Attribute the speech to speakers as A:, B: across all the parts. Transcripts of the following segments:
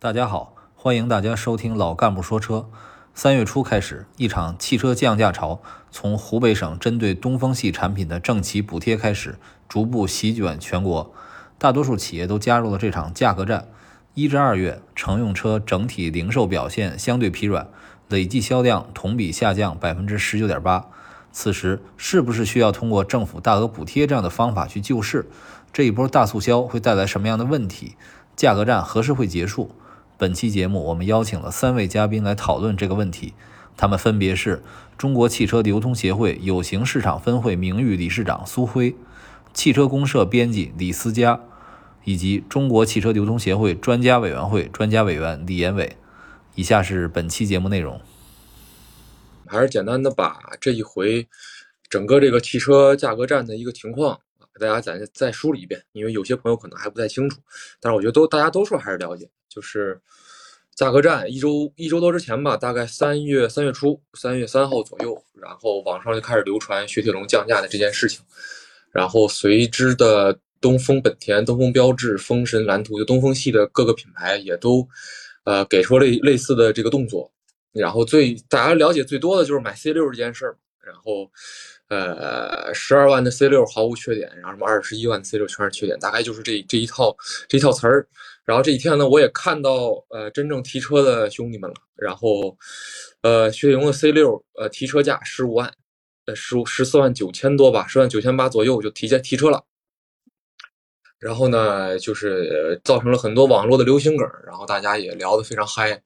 A: 大家好，欢迎大家收听老干部说车。三月初开始，一场汽车降价潮从湖北省针对东风系产品的政企补贴开始，逐步席卷全国。大多数企业都加入了这场价格战。一至二月，乘用车整体零售表现相对疲软，累计销量同比下降百分之十九点八。此时，是不是需要通过政府大额补贴这样的方法去救市？这一波大促销会带来什么样的问题？价格战何时会结束？本期节目，我们邀请了三位嘉宾来讨论这个问题。他们分别是中国汽车流通协会有形市场分会名誉理事长苏辉、汽车公社编辑李思佳，以及中国汽车流通协会专家委员会专家委员李延伟。以下是本期节目内容。
B: 还是简单的把这一回整个这个汽车价格战的一个情况给大家再再梳理一遍，因为有些朋友可能还不太清楚，但是我觉得都大家多数还是了解。就是价格战一周一周多之前吧，大概三月三月初，三月三号左右，然后网上就开始流传雪铁龙降价的这件事情，然后随之的东风本田、东风标致、风神、蓝图，就东风系的各个品牌也都呃给出类类似的这个动作，然后最大家了解最多的就是买 C 六这件事儿，然后呃十二万的 C 六毫无缺点，然后什么二十一万 C 六全是缺点，大概就是这这一套这一套词儿。然后这几天呢，我也看到呃真正提车的兄弟们了。然后，呃，雪铁龙的 C 六呃提车价十五万，呃十五十四万九千多吧，十万九千八左右就提前提车了。然后呢，就是造成了很多网络的流行梗，然后大家也聊得非常嗨。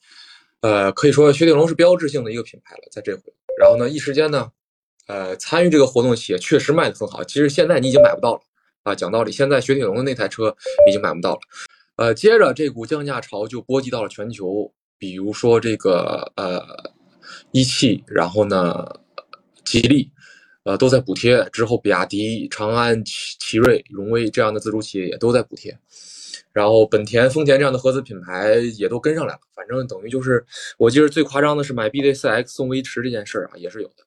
B: 呃，可以说雪铁龙是标志性的一个品牌了，在这回。然后呢，一时间呢，呃，参与这个活动的企业确实卖得很好。其实现在你已经买不到了啊，讲道理，现在雪铁龙的那台车已经买不到了。呃，接着这股降价潮就波及到了全球，比如说这个呃一汽，然后呢吉利，呃都在补贴。之后比亚迪、长安、奇奇瑞、荣威这样的自主企业也都在补贴。然后本田、丰田这样的合资品牌也都跟上来了。反正等于就是，我记得最夸张的是买 BZ4X 送威驰这件事儿啊，也是有的。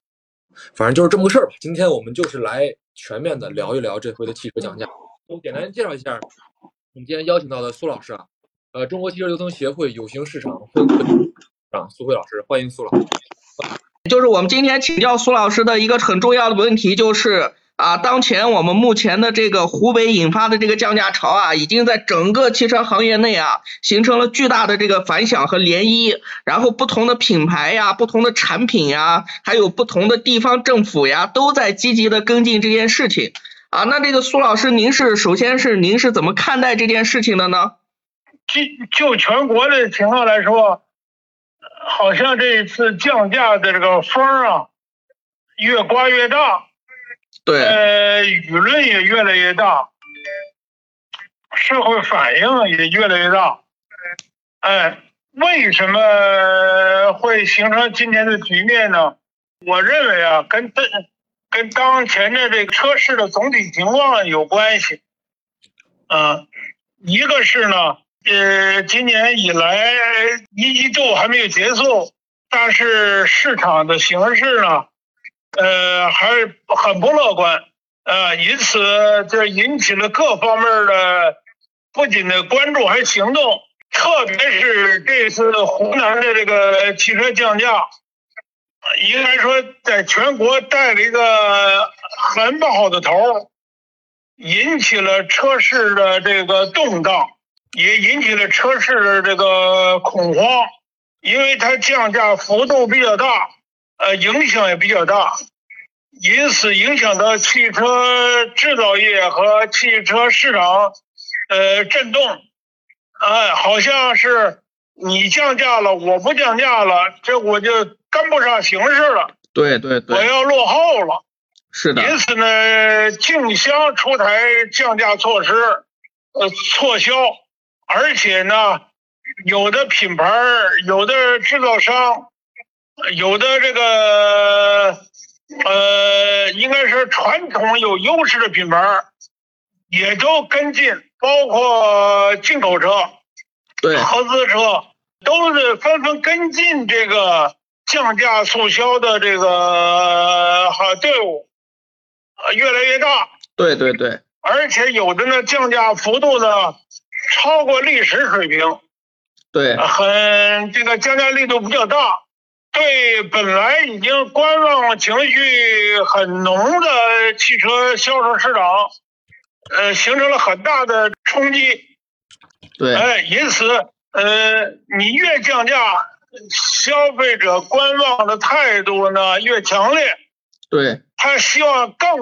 B: 反正就是这么个事儿吧。今天我们就是来全面的聊一聊这回的汽车降价。我简单介绍一下。我们今天邀请到的苏老师啊，呃，中国汽车流通协会有形市场分会长苏慧老师，欢迎苏老师。
C: 就是我们今天请教苏老师的一个很重要的问题，就是啊，当前我们目前的这个湖北引发的这个降价潮啊，已经在整个汽车行业内啊，形成了巨大的这个反响和涟漪。然后不同的品牌呀，不同的产品呀，还有不同的地方政府呀，都在积极的跟进这件事情。啊，那这个苏老师，您是首先是您是怎么看待这件事情的呢？
D: 就就全国的情况来说，好像这一次降价的这个风啊，越刮越大。
C: 对。
D: 呃，舆论也越来越大，社会反应也越来越大。哎，为什么会形成今天的局面呢？我认为啊，跟这。跟当前的这个车市的总体情况有关系，啊，一个是呢，呃，今年以来一季度还没有结束，但是市场的形势呢，呃，还是很不乐观，呃，因此这引起了各方面的不仅的关注，还行动，特别是这次湖南的这个汽车降价。应该说，在全国带了一个很不好的头，引起了车市的这个动荡，也引起了车市的这个恐慌，因为它降价幅度比较大，呃，影响也比较大，因此影响到汽车制造业和汽车市场，呃，震动，哎，好像是你降价了，我不降价了，这我就。跟不上形势了，
C: 对对对，
D: 我要落后了，
C: 是的。
D: 因此呢，竞相出台降价措施，呃，促销，而且呢，有的品牌、有的制造商、有的这个呃，应该是传统有优势的品牌，也都跟进，包括进口车、
C: 对，
D: 合资车，都是纷纷跟进这个。降价促销的这个好队伍，呃，越来越大。
C: 对对对，
D: 而且有的呢，降价幅度呢超过历史水平。
C: 对，
D: 很这个降价力度比较大，对本来已经观望情绪很浓的汽车销售市场，呃，形成了很大的冲击。
C: 对，
D: 哎，因此，呃，你越降价，消费者观望的态度呢越强烈，
C: 对，
D: 他希望更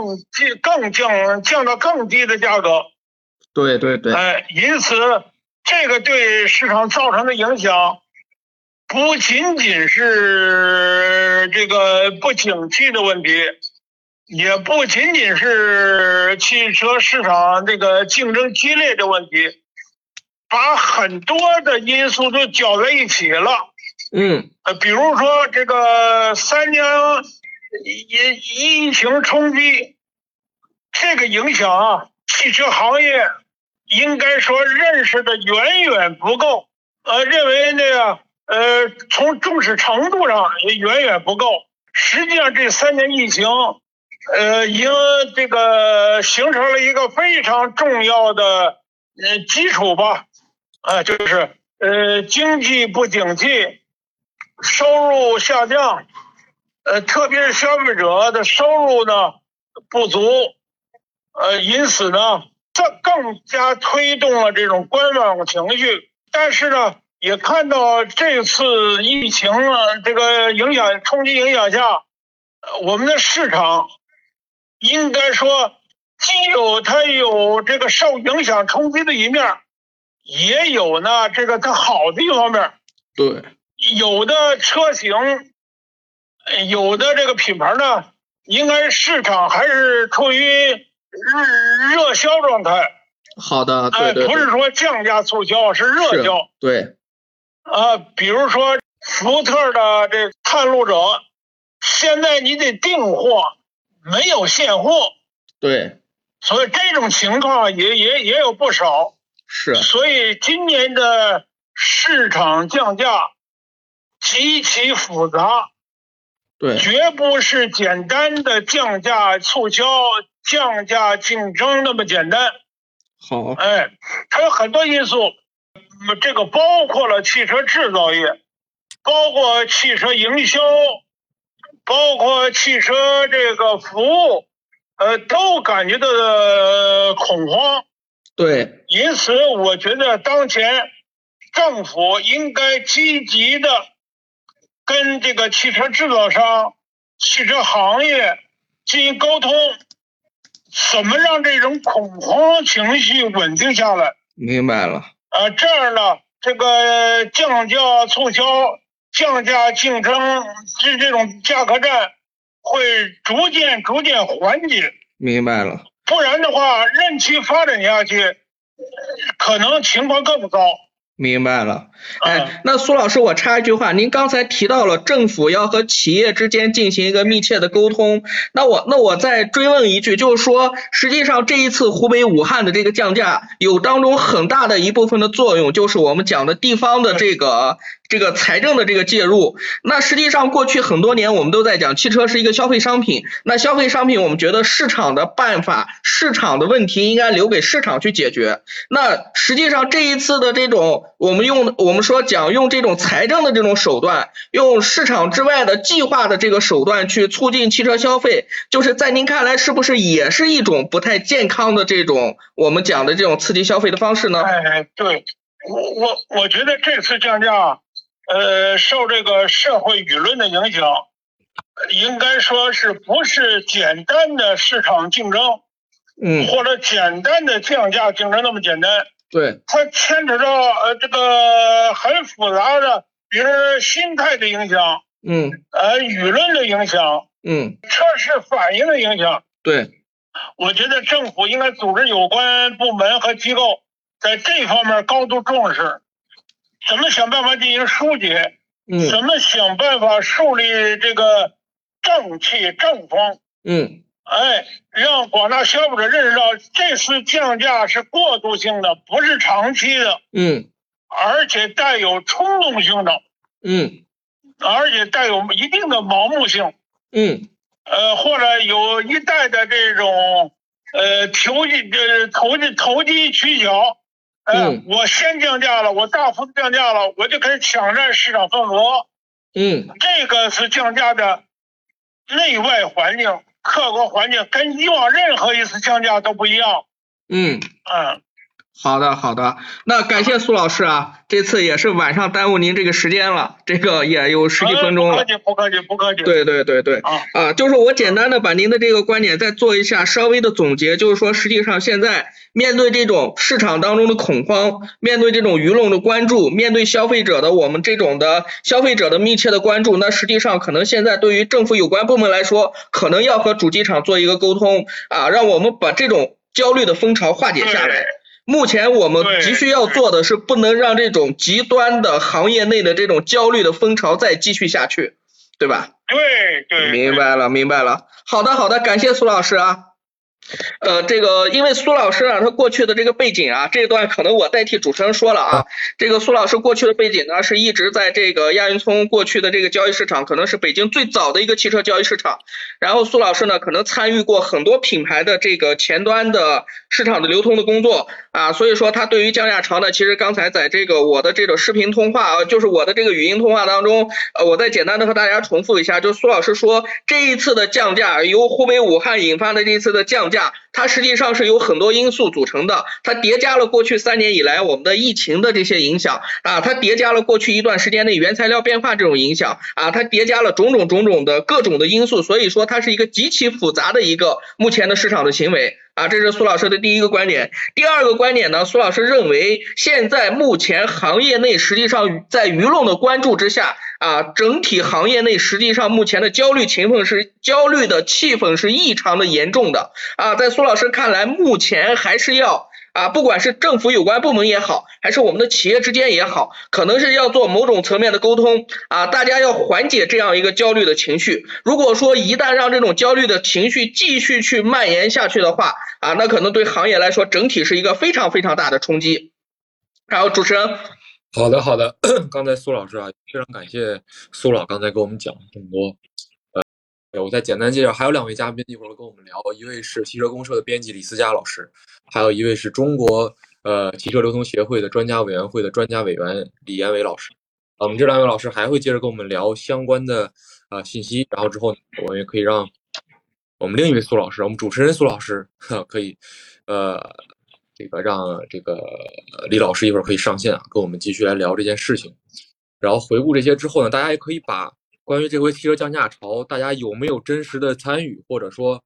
D: 降更降降到更低的价格。
C: 对对对，
D: 哎，因此这个对市场造成的影响，不仅仅是这个不景气的问题，也不仅仅是汽车市场这个竞争激烈的问题，把很多的因素都搅在一起了。
C: 嗯，
D: 呃，比如说这个三年疫疫情冲击，这个影响啊，汽车行业应该说认识的远远不够，呃，认为那个呃从重视程度上也远远不够。实际上这三年疫情，呃，已经这个形成了一个非常重要的呃基础吧，啊、就是呃经济不景气。收入下降，呃，特别是消费者的收入呢不足，呃，因此呢，这更加推动了这种观望情绪。但是呢，也看到这次疫情啊这个影响冲击影响下，呃我们的市场应该说既有它有这个受影响冲击的一面，也有呢这个它好的一方面。
C: 对，
D: 有的车型，呃有的这个品牌呢，应该市场还是处于热热销状态，
C: 好的，
D: 哎，
C: 对对。对，
D: 不是说降价促销，是热销。
C: 对，
D: 啊。比如说福特的这探路者，现在你得订货，没有现货，
C: 对，
D: 所以这种情况也也也有不少。
C: 是，
D: 所以今年的市场降价极其复杂。
C: 对，
D: 绝不是简单的降价促销、降价竞争那么简单。
C: 好，
D: 哎，它有很多因素，嗯这个包括了汽车制造业，包括汽车营销，包括汽车这个服务，呃，都感觉到了恐慌。
C: 对，
D: 因此，我觉得当前政府应该积极的跟这个汽车制造商、汽车行业进行沟通，怎么让这种恐慌情绪稳定下来？
C: 明白了，
D: 啊，这样呢，这个降价促销、降价竞争这这种价格战会逐渐逐渐缓解。
C: 明白了，
D: 不然的话，任其发展下去，呃可能情况更糟。
C: 明白了。
D: 嗯
C: 哎，那苏老师，我插一句话，您刚才提到了政府要和企业之间进行一个密切的沟通，那我那我再追问一句，就是说，实际上这一次湖北武汉的这个降价，有当中很大的一部分的作用，就是我们讲的地方的这个这个财政的这个介入。那实际上过去很多年我们都在讲，汽车是一个消费商品，那消费商品我们觉得市场的办法、市场的问题应该留给市场去解决。那实际上这一次的这种，我们用我们说讲用这种财政的这种手段，用市场之外的计划的这个手段去促进汽车消费，就是在您看来是不是也是一种不太健康的这种我们讲的这种刺激消费的方式呢？
D: 哎，对，我我我觉得这次降价，呃，受这个社会舆论的影响，呃应该说是不是简单的市场竞争
C: 嗯，
D: 或者简单的降价竞争那么简单？
C: 对，
D: 它牵扯到呃这个很复杂的，比如说心态的影响，
C: 嗯
D: 呃舆论的影响，
C: 嗯，
D: 测试反应的影响。
C: 对，
D: 我觉得政府应该组织有关部门和机构在这方面高度重视，怎么想办法进行疏解，
C: 嗯。
D: 怎么想办法树立这个正气正风，
C: 嗯。
D: 哎，让广大消费者认识到这次降价是过渡性的，不是长期的，
C: 嗯。
D: 而且带有冲动性的，
C: 嗯。
D: 而且带有一定的盲目性，
C: 嗯。
D: 呃，或者有一代的这种呃投机呃投机投机取巧，呃，
C: 嗯
D: 我先降价了，我大幅度降价了，我就开始抢占市场份额。
C: 嗯
D: 这个是降价的内外环境、客观环境，跟以往任何一次降价都不一样。
C: 嗯，
D: 嗯，
C: 好的好的，那感谢苏老师啊，这次也是晚上耽误您这个时间了，这个也有十几分钟了
D: 不客。气，不客气，不客气。
C: 对对对对，
D: 啊，
C: 啊，就是我简单的把您的这个观点再做一下稍微的总结，就是说，实际上现在面对这种市场当中的恐慌，面对这种舆论的关注，面对消费者的我们这种的消费者的密切的关注，那实际上可能现在对于政府有关部门来说，可能要和主机厂做一个沟通啊，让我们把这种焦虑的风潮化解下来
D: 对。
C: 目前我们急需要做的是，不能让这种极端的行业内的这种焦虑的风潮再继续下去，对吧？
D: 对对，
C: 明白了，明白了。好的，好的，感谢苏老师啊。呃，这个因为苏老师啊，他过去的这个背景啊，这段可能我代替主持人说了啊。这个苏老师过去的背景呢，是一直在这个亚运村过去的这个交易市场，可能是北京最早的一个汽车交易市场。然后苏老师呢，可能参与过很多品牌的这个前端的市场的流通的工作啊，所以说他对于降价潮呢，其实刚才在这个我的这个视频通话，啊，就是我的这个语音通话当中，呃，我再简单的和大家重复一下，就苏老师说这一次的降价，由湖北武汉引发的这一次的降价，它实际上是由很多因素组成的，它叠加了过去三年以来我们的疫情的这些影响啊，它叠加了过去一段时间内原材料变化这种影响啊，它叠加了种种种种的各种的因素，所以说它是一个极其复杂的一个目前的市场的行为。啊，这是苏老师的第一个观点。第二个观点呢，苏老师认为，现在目前行业内实际上在舆论的关注之下，啊，整体行业内实际上目前的焦虑情况是焦虑的气氛是异常的严重的。啊，在苏老师看来，目前还是要。啊，不管是政府有关部门也好，还是我们的企业之间也好，可能是要做某种层面的沟通啊，大家要缓解这样一个焦虑的情绪。如果说一旦让这种焦虑的情绪继续去蔓延下去的话，啊，那可能对行业来说整体是一个非常非常大的冲击。然后主持人，
B: 好的，好的。刚才苏老师啊，非常感谢苏老刚才给我们讲了这么多。呃，我再简单介绍，还有两位嘉宾一会儿跟我们聊，一位是汽车公社的编辑李思佳老师，还有一位是中国呃汽车流通协会的专家委员会的专家委员李延伟老师。我们这两位老师还会接着跟我们聊相关的呃信息，然后之后呢我们也可以让我们另一位苏老师，我们主持人苏老师呵可以呃这个让这个李老师一会儿可以上线啊，跟我们继续来聊这件事情。然后回顾这些之后呢，大家也可以把关于这回汽车降价潮，大家有没有真实的参与，或者说，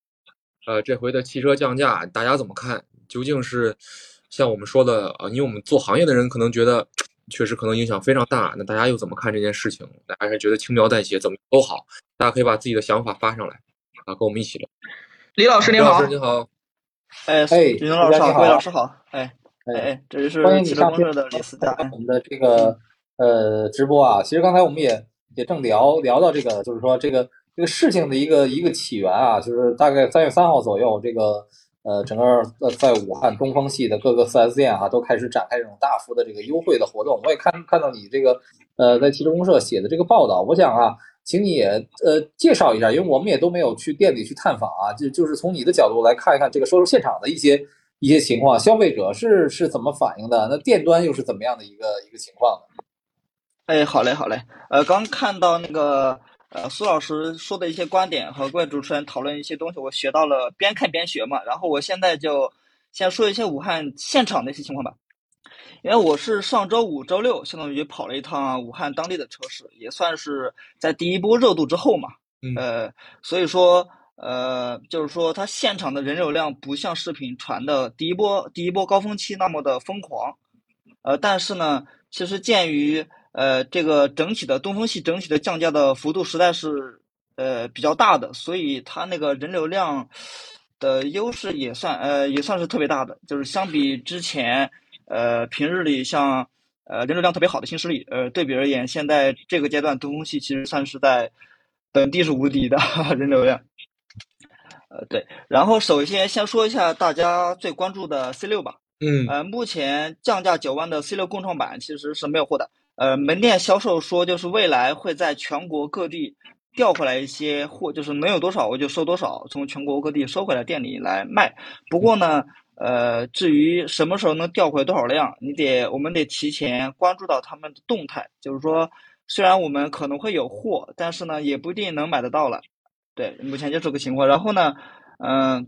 B: 呃，这回的汽车降价大家怎么看？究竟是像我们说的啊，因为我们做行业的人可能觉得确实可能影响非常大，那大家又怎么看这件事情？大家还是觉得轻描淡写，怎么都好，大家可以把自己的想法发上来啊，跟我们一起聊。
C: 李老师您好
B: 李老师，您好，
E: 哎，
A: 哎
E: 李老师好，
A: 大家好
E: 各位老师好，哎哎
A: 哎，
E: 哎，这就是
A: 欢迎你上线
E: 汽车公社的李思佳，哎
A: 我们的这个呃直播啊，其实刚才我们也也正聊聊到这个，就是说这个这个事情的一个一个起源啊，就是大概三月三号左右，这个呃整个在武汉东风系的各个 4S 店啊都开始展开这种大幅的这个优惠的活动。我也看看到你这个呃在汽车公社写的这个报道，我想啊，请你也呃介绍一下，因为我们也都没有去店里去探访啊，就就是从你的角度来看一看这个销售现场的一些。一些情况，消费者是是怎么反应的？那店端又是怎么样的一个一个情况呢？
E: 哎，好嘞好嘞，呃，刚看到那个呃苏老师说的一些观点和各位主持人讨论一些东西，我学到了边看边学嘛，然后我现在就先说一些武汉现场的一些情况吧。因为我是上周五、周六相当于跑了一趟武汉当地的车市，也算是在第一波热度之后嘛。
B: 嗯
E: 呃，所以说，呃，就是说它现场的人流量不像视频传的第一波第一波高峰期那么的疯狂。呃，但是呢，其实鉴于呃这个整体的东风系整体的降价的幅度实在是呃比较大的，所以它那个人流量的优势也算呃也算是特别大的，就是相比之前呃平日里像呃人流量特别好的新势力，呃对比而言，现在这个阶段东风系其实算是在本地是无敌的 人流量。呃对，然后首先先说一下大家最关注的 C 六吧。
B: 嗯
E: 呃，目前降价九万的 C 六共创版其实是没有货的。呃，门店销售说，就是未来会在全国各地调回来一些货，就是能有多少我就收多少，从全国各地收回来店里来卖。不过呢，呃，至于什么时候能调回多少量，你得我们得提前关注到他们的动态。就是说，虽然我们可能会有货，但是呢，也不一定能买得到了。对，目前就这个情况。然后呢，嗯，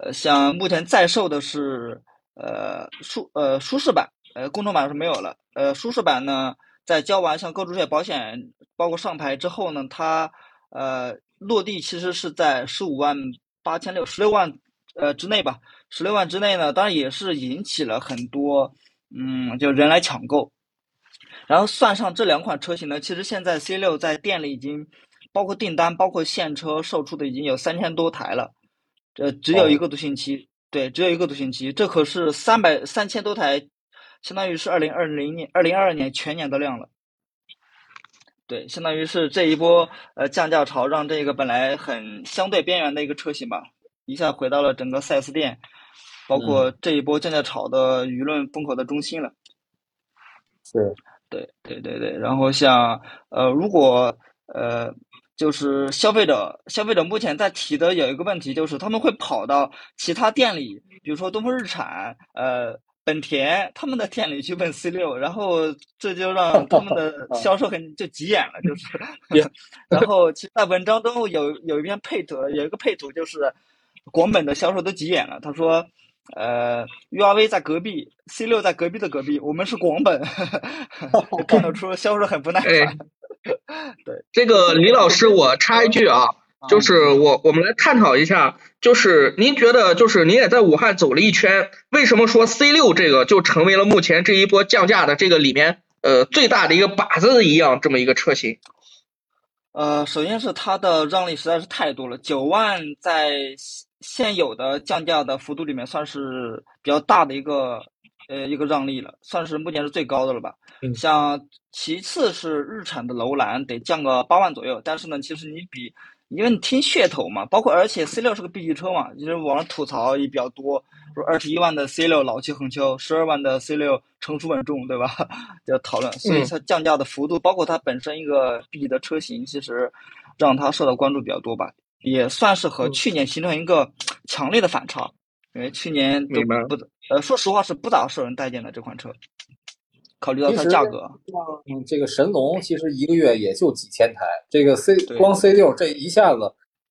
E: 呃，像目前在售的是呃舒呃舒适版，呃公众版是没有了。呃，舒适版呢，在交完像购置税、保险，包括上牌之后呢，它呃落地其实是在十五万八千六，十六万呃之内吧。十六万之内呢，当然也是引起了很多嗯就人来抢购。然后算上这两款车型呢，其实现在 C 六在店里已经。包括订单，包括现车售出的已经有三千多台了，这只有一个独行期，对，只有一个独行期，这可是三百三千多台，相当于是二零二零年、二零二二年全年的量了。对，相当于是这一波呃降价潮，让这个本来很相对边缘的一个车型吧，一下回到了整个 4S 店，包括这一波降价潮的舆论风口的中心了。
A: 对，
E: 对对对对，然后像呃，如果呃。就是消费者，消费者目前在提的有一个问题，就是他们会跑到其他店里，比如说东风日产、呃本田他们的店里去问 C 六，然后这就让他们的销售很就急眼了，就是。然后其实在文章中有有一篇配图，有一个配图就是广本的销售都急眼了，他说，呃，URV 在隔壁，C 六在隔壁的隔壁，我们是广本，看得出销售很不耐烦。对，
C: 这个李老师，我插一句啊，就是我我们来探讨一下，就是您觉得，就是您也在武汉走了一圈，为什么说 C 六这个就成为了目前这一波降价的这个里面呃最大的一个靶子一样这么一个车型？
E: 呃，首先是它的让利实在是太多了，九万在现有的降价的幅度里面算是比较大的一个。呃，一个让利了，算是目前是最高的了吧。像其次是日产的楼兰得降个八万左右，但是呢，其实你比，因为你听噱头嘛，包括而且 C 六是个 B 级车嘛，就是网上吐槽也比较多，说二十一万的 C 六老气横秋，十二万的 C 六成熟稳重，对吧？要讨论，所以它降价的幅度，包括它本身一个 B 级的车型，其实让它受到关注比较多吧，也算是和去年形成一个强烈的反差。因为去年都不呃，说实话是不咋受人待见的这款车。考虑到它价格，
A: 嗯，这个神龙其实一个月也就几千台，这个 C 光 C 六这一下子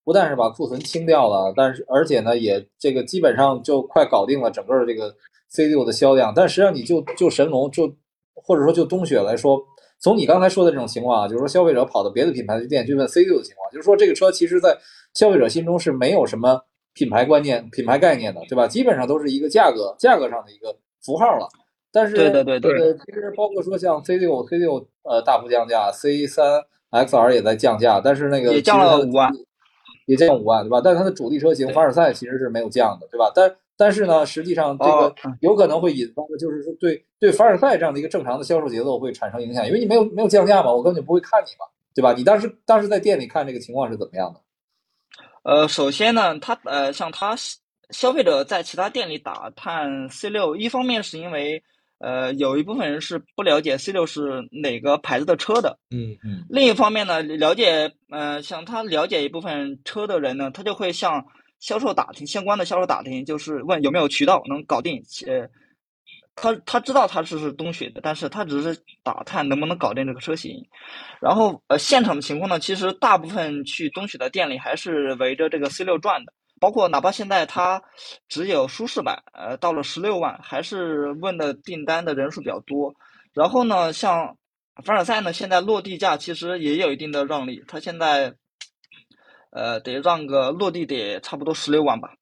A: 不但是把库存清掉了，但是而且呢也这个基本上就快搞定了整个这个 C 六的销量。但实际上你就就神龙就或者说就冬雪来说，从你刚才说的这种情况啊，就是说消费者跑到别的品牌的店去问 C 六的情况，就是说这个车其实在消费者心中是没有什么。品牌观念、品牌概念的，对吧？基本上都是一个价格、价格上的一个符号了。但是，
E: 对对对对，
A: 其实包括说像 C 六、C 六呃大幅降价，C 三 XR 也在降价，但是那个
E: 也降了五万，
A: 也降五万，对吧？但它的主力车型凡尔赛其实是没有降的，对吧？但但是呢，实际上这个有可能会引发的就是说对对凡尔赛这样的一个正常的销售节奏会产生影响，因为你没有没有降价嘛，我根本就不会看你嘛，对吧？你当时当时在店里看这个情况是怎么样的？
E: 呃，首先呢，他呃，像他消费者在其他店里打探 C 六，一方面是因为呃，有一部分人是不了解 C 六是哪个牌子的车的，
A: 嗯嗯。
E: 另一方面呢，了解呃，像他了解一部分车的人呢，他就会向销售打听相关的销售打听，就是问有没有渠道能搞定，呃。他他知道他是是东雪的，但是他只是打探能不能搞定这个车型。然后呃，现场的情况呢，其实大部分去东雪的店里还是围着这个 C 六转的，包括哪怕现在它只有舒适版，呃，到了十六万，还是问的订单的人数比较多。然后呢，像凡尔赛呢，现在落地价其实也有一定的让利，它现在呃得让个落地得差不多十六万吧。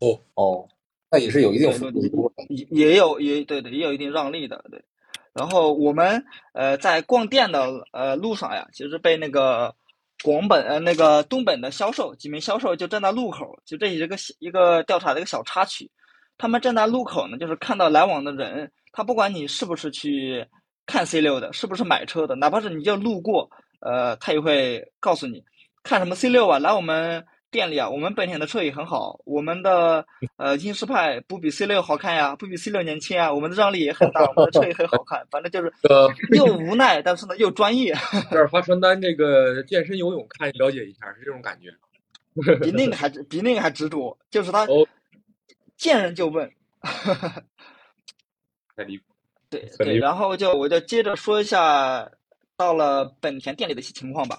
A: 哦哦。那也是有一定幅度，
E: 也也有也对对，也有一定让利的对。然后我们呃在逛店的呃路上呀，其实被那个广本呃那个东本的销售几名销售就站在路口，就这一个一个调查的一个小插曲。他们站在路口呢，就是看到来往的人，他不管你是不是去看 C 六的，是不是买车的，哪怕是你就路过，呃，他也会告诉你看什么 C 六啊，来我们。店里啊，我们本田的车也很好，我们的 呃英仕派不比 C 六好看呀，不比 C 六年轻啊，我们的让利也很大，我们的车也很好看，反正就是又无奈，但是呢又专业。
B: 这儿发传单，这个健身游泳，看了解一下，是这种感觉。
E: 比那个 还比那个还执着，就是他见人就问。
B: 太离谱。
E: 对对，然后就我就接着说一下到了本田店里的一些情况吧。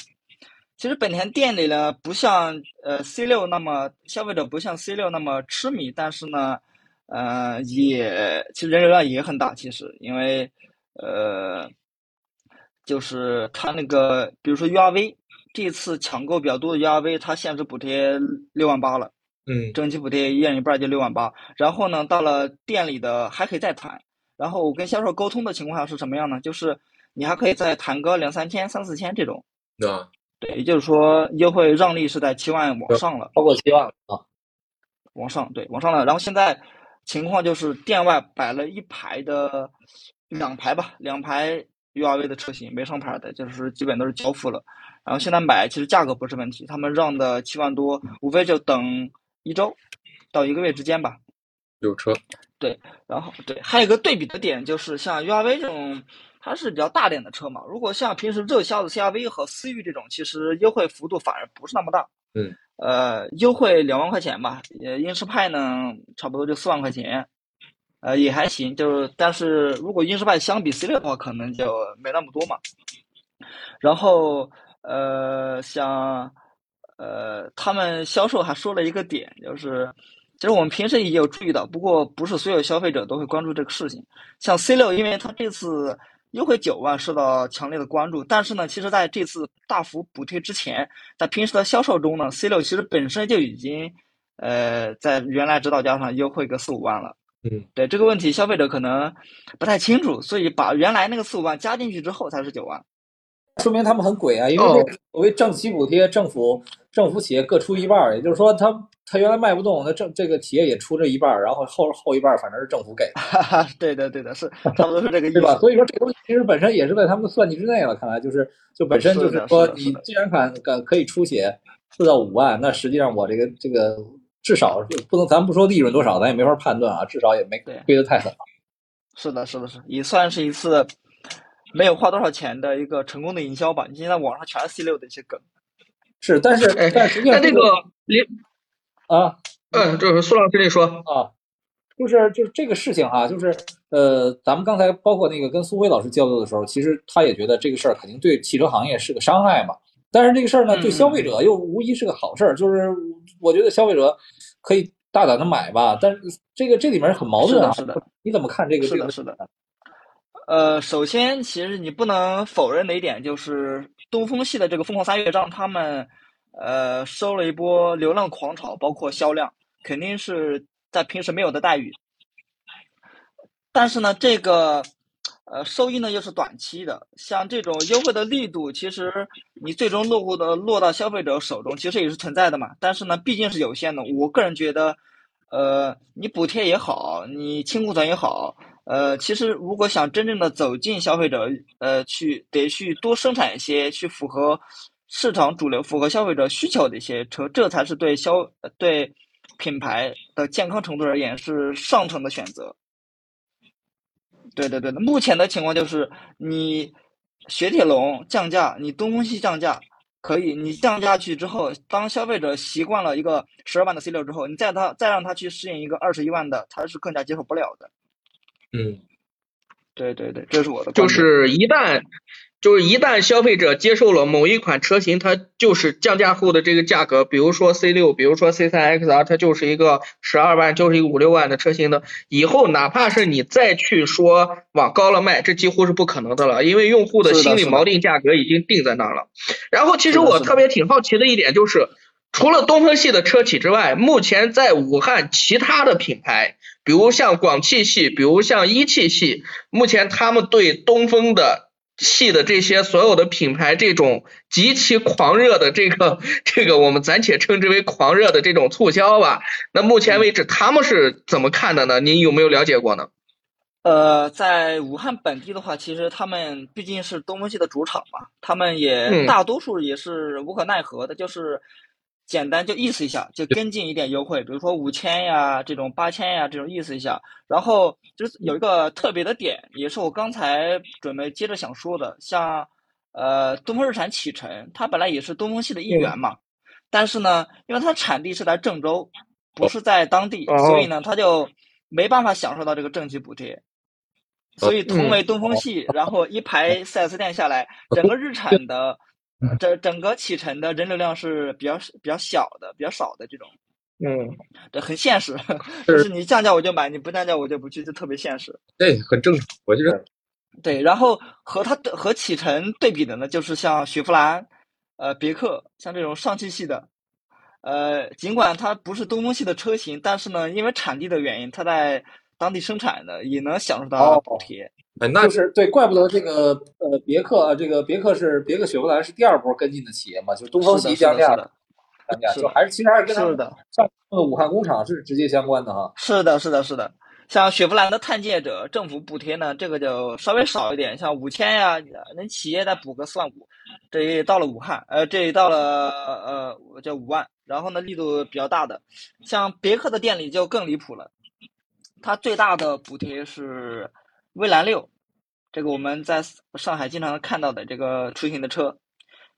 E: 其实本田店里呢，不像呃 C 六那么消费者不像 C 六那么痴迷，但是呢，呃也其实人流量也很大。其实因为呃，就是它那个比如说 URV 这次抢购比较多的 URV，它限时补贴六万八了。
B: 嗯
E: 整体补贴一人一半就六万八，然后呢，到了店里的还可以再谈。然后我跟销售沟通的情况下是什么样呢？就是你还可以再谈个两三千、三四千这种。
B: 那
E: 对，也就是说优惠让利是在七万往上了，
A: 超过七万啊，
E: 往上对，往上了。然后现在情况就是店外摆了一排的两排吧，两排 URV 的车型没上牌的，就是基本都是交付了。然后现在买其实价格不是问题，他们让的七万多，无非就等一周到一个月之间吧。
B: 有车，对
E: 然后对，还有一个对比的点就是像 URV 这种，它是比较大点的车嘛。如果像平时热销的 CRV 和思域这种，其实优惠幅度反而不是那么大。
B: 嗯。
E: 呃，优惠两万块钱吧，呃，英仕派呢，差不多就四万块钱，呃，也还行。就是，但是如果英仕派相比 C 六的话，可能就没那么多嘛。然后，呃，像，呃，他们销售还说了一个点，就是。其实我们平时也有注意到，不过不是所有消费者都会关注这个事情。像 C 六，因为它这次优惠九万受到强烈的关注，但是呢，其实在这次大幅补贴之前，在平时的销售中呢，C 六其实本身就已经呃在原来指导价上优惠个四五万了。
B: 嗯，
E: 对这个问题，消费者可能不太清楚，所以把原来那个四五万加进去之后才是九万。
A: 说明他们很鬼啊，因为这个所谓政企补贴，政府政府企业各出一半儿，也就是说他他原来卖不动，那政这个企业也出这一半儿，然后后后一半儿反正是政府给，
E: 哈哈，对的对的，是差不多是这个意思，
A: 对吧？所以说这个东西其实本身也是在他们的算计之内了，看来就是就本身就是说，你既然敢敢可以出血四到五万，那实际上我这个这个至少不能，咱不说利润多少，咱也没法判断啊，至少也没亏得太狠。
E: 是的，是的，是，也算是一次。没有花多少钱的一个成功的营销吧？你现在网上全是 C 六的一些梗，
A: 是，但是但实际上
C: 那这个林
A: 啊，
C: 嗯，就是苏老师你说
A: 啊，就是就是这个事情哈、啊，就是呃，咱们刚才包括那个跟苏辉老师交流的时候，其实他也觉得这个事儿肯定对汽车行业是个伤害嘛。但是这个事儿呢，对消费者又无疑是个好事儿，就是我觉得消费者可以大胆的买吧。但是这个这里面很矛盾啊，
E: 是的，
A: 你怎么看这个？
E: 是的，是的。呃，首先，其实你不能否认的一点就是，东风系的这个疯狂三月让他们呃收了一波流量狂潮，包括销量，肯定是在平时没有的待遇。但是呢，这个呃收益呢又是短期的，像这种优惠的力度，其实你最终落户的落到消费者手中，其实也是存在的嘛。但是呢，毕竟是有限的。我个人觉得，呃，你补贴也好，你清库存也好。呃，其实如果想真正的走进消费者，呃，去得去多生产一些，去符合市场主流、符合消费者需求的一些车，这才是对消对品牌的健康程度而言是上乘的选择。对对对，目前的情况就是你雪铁龙降价，你东风系降价可以，你降价去之后，当消费者习惯了一个十二万的 C 六之后，你再他再让他去适应一个二十一万的，他是更加接受不了的。
B: 嗯，
E: 对对对，这是我的。
C: 就是一旦，就是一旦消费者接受了某一款车型，它就是降价后的这个价格，比如说 C 六，比如说 C 三 XR，它就是一个十二万，就是一个五六万的车型的。以后哪怕是你再去说往高了卖，这几乎是不可能的了，因为用户的心理锚定价格已经定在那儿了。然后，其实我特别挺好奇的一点就是。除了东风系的车企之外，目前在武汉其他的品牌，比如像广汽系，比如像一汽系，目前他们对东风的系的这些所有的品牌这种极其狂热的这个这个我们暂且称之为狂热的这种促销吧，那目前为止他们是怎么看的呢？您有没有了解过呢？
E: 呃，在武汉本地的话，其实他们毕竟是东风系的主场嘛，他们也大多数也是无可奈何的，就是。简单就意思一下，就跟进一点优惠，比如说五千呀，这种八千呀，这种意思一下。然后就是有一个特别的点，也是我刚才准备接着想说的，像呃东风日产启辰，它本来也是东风系的一员嘛，但是呢，因为它产地是在郑州，不是在当地，
C: 哦
E: 所以呢，它就没办法享受到这个政企补贴。所以同为东风系，然后一排 4S 店下来，整个日产的整整个启辰的人流量是比较比较小的、比较少的这种，
C: 嗯，
E: 这很现实，就是你降价我就买，你不降价我就不去，就特别现实。
B: 对很正常，我觉得
E: 对，然后和它对和启辰对比的呢，就是像雪佛兰、呃别克，像这种上汽系的，呃，尽管它不是东风系的车型，但是呢，因为产地的原因，它在当地生产的也能享受到
A: 哦
E: 补贴。
B: 哎，那
A: 就是对，怪不得这个呃别克啊这个别克是别克雪佛兰是第二波跟进的企业嘛，就是东风系降价
E: 是的
A: 降价，
E: 是的
A: 就还是其实还是跟他们
E: 是的，
A: 上的武汉工厂是直接相关的哈。
E: 是的，是的，是的。像雪佛兰的探界者政府补贴呢，这个就稍微少一点，像五千呀，人企业再补个四万五，这也到了武汉，呃，这也到了呃叫五万，然后呢力度比较大的，像别克的店里就更离谱了，它最大的补贴是蔚蓝六，这个我们在上海经常看到的这个出行的车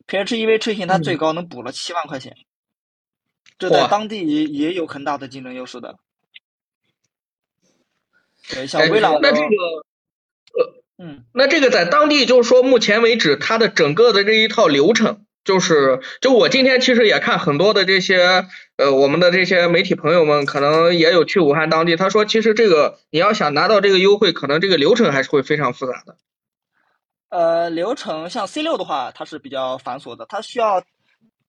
E: ，PHEV 车型它最高能补了七万块钱，这在当地也也有很大的竞争优势的。对，像
C: 哎
E: 威朗的，
C: 那这个
E: 嗯，
C: 那这个在当地就是说，目前为止它的整个的这一套流程，就是就我今天其实也看很多的这些呃我们的这些媒体朋友们，可能也有去武汉当地，他说其实这个你要想拿到这个优惠，可能这个流程还是会非常复杂的。
E: 呃，流程像 C 六的话，它是比较繁琐的，它需要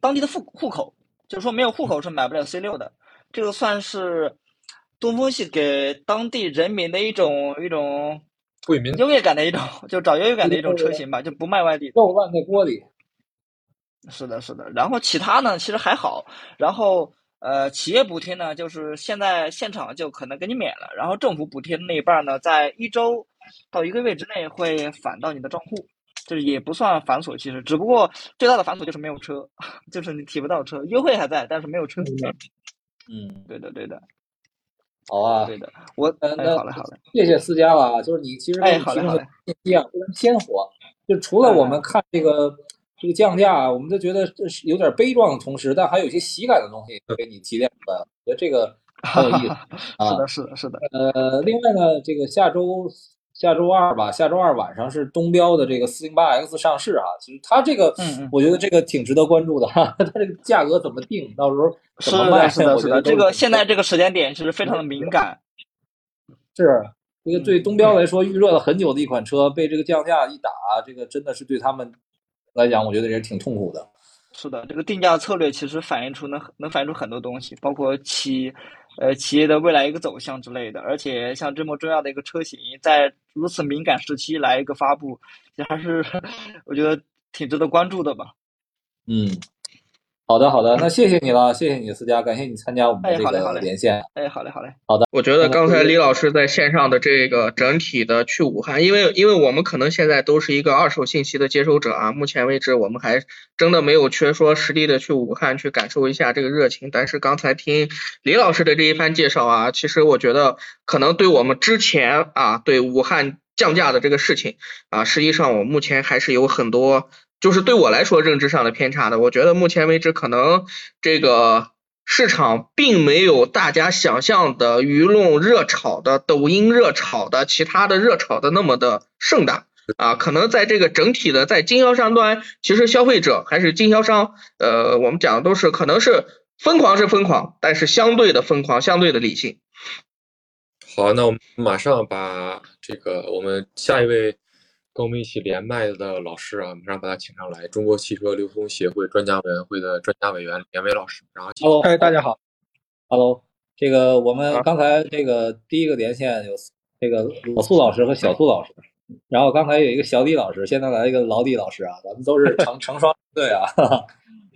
E: 当地的户户口，就是说没有户口是买不了 C 六的。这个算是东风系给当地人民的一种一种
B: 惠民
E: 优越感的一种，就找优越感的一种车型吧，就不卖外地。
A: 肉烂在锅里，
E: 是的，是的。然后其他呢，其实还好。然后呃，企业补贴呢，就是现在现场就可能给你免了。然后政府补贴的那一半儿呢，在一周到一个月之内会返到你的账户，就是也不算繁琐，其实只不过最大的繁琐就是没有车，就是你提不到车，优惠还在，但是没有车。
A: 嗯，
E: 对的，对的，
A: 好啊，
E: 对的。我哎，
A: 呃那
E: 好嘞，好嘞。
A: 谢谢思佳了啊，就是你其实给
E: 哎好嘞好嘞
A: 信息啊非常鲜活，就除了我们看这个这个降价啊，我们都觉得这是有点悲壮的同时，但还有一些喜感的东西给你提炼出来了，我觉得这个很有意思啊。
E: 是的，是的，是的。
A: 呃，另外呢，这个下周下周二吧，下周二晚上是东标的这个四零八 X 上市啊。其实它这个，
E: 嗯嗯
A: 我觉得这个挺值得关注的哈。它这个价格怎么定，到时候怎么卖，
E: 的，是的，是的。这个现在这个时间点其实非常的敏感。
A: 是这个对东标来说预热了很久的一款车，被这个降价一打，这个真的是对他们来讲，我觉得也是挺痛苦的。
E: 是的，这个定价策略其实反映出能能反映出很多东西，包括企呃企业的未来一个走向之类的。而且像这么重要的一个车型，在如此敏感时期来一个发布，也还是 我觉得挺值得关注的吧。
A: 嗯，好的好的，那谢谢你了，谢谢你思佳，感谢你参加我们的这
E: 哎好嘞好嘞
A: 个连线。
E: 哎，好嘞好嘞，
C: 我觉得刚才李老师在线上的这个整体的去武汉，因为因为我们可能现在都是一个二手信息的接收者啊，目前为止我们还真的没有缺说实地的去武汉去感受一下这个热情。但是刚才听李老师的这一番介绍啊，其实我觉得可能对我们之前啊对武汉降价的这个事情啊，实际上我目前还是有很多。就是对我来说认知上的偏差的，我觉得目前为止可能这个市场并没有大家想象的舆论热炒的、抖音热炒的、其他的热炒的那么的盛大啊。可能在这个整体的在经销商端，其实消费者还是经销商，呃，我们讲的都是可能是疯狂是疯狂，但是相对的疯狂，相对的理性。
B: 好，那我们马上把这个我们下一位跟我们一起连麦的老师啊，马上把他请上来，中国汽车流通协会专家委员会的专家委员连伟老师。然后
A: Hello，
F: 嗨，大家好。
A: Hello，这个我们刚才这个第一个连线有这个老苏老师和小苏老师，然后刚才有一个小李老师，现在来一个老李老师啊，咱们都是成 成双对啊，哈哈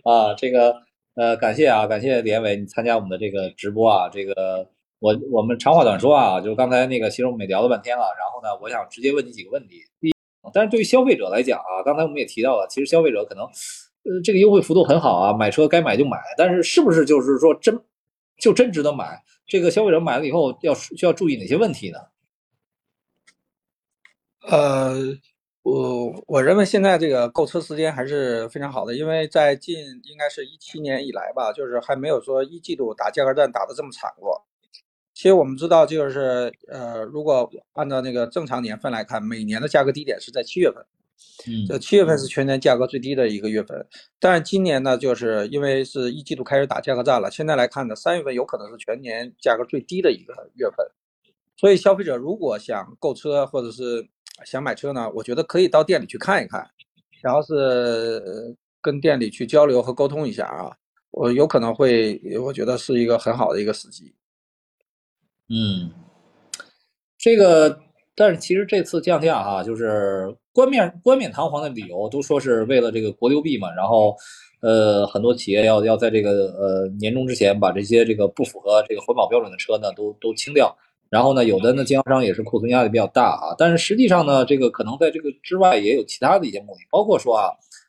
A: 啊，这个呃，感谢啊，感谢连伟你参加我们的这个直播啊，这个我我们长话短说啊，就刚才那个其实我们也聊了半天了，然后呢，我想直接问你几个问题。第一，但是对于消费者来讲啊，刚才我们也提到了，其实消费者可能呃这个优惠幅度很好啊，买车该买就买，但是是不是就是说真就真值得买？这个消费者买了以后要需要注意哪些问题呢？
F: 呃，我我认为现在这个购车时间还是非常好的，因为在近应该是一七年以来吧，就是还没有说一季度打价格战打得这么惨过。其实我们知道，就是呃，如果按照那个正常年份来看，每年的价格低点是在七月份，
A: 嗯
F: 这七月份是全年价格最低的一个月份。但是今年呢，就是因为是一季度开始打价格战了，现在来看呢，三月份有可能是全年价格最低的一个月份。所以消费者如果想购车或者是想买车呢，我觉得可以到店里去看一看，然后是呃跟店里去交流和沟通一下啊，我有可能会，我觉得是一个很好的一个时机。
A: 嗯，这个，但是其实这次降价哈、就是冠冕冠冕堂皇的理由都说是为了这个国六 B 嘛，然后呃很多企业要要在这个呃年终之前把这些这个不符合这个环保标准的车呢都都清掉。然后呢，有的呢经销商也是库存压力比较大啊，但是实际上呢，这个可能在这个之外也有其他的一些目的，包括说啊，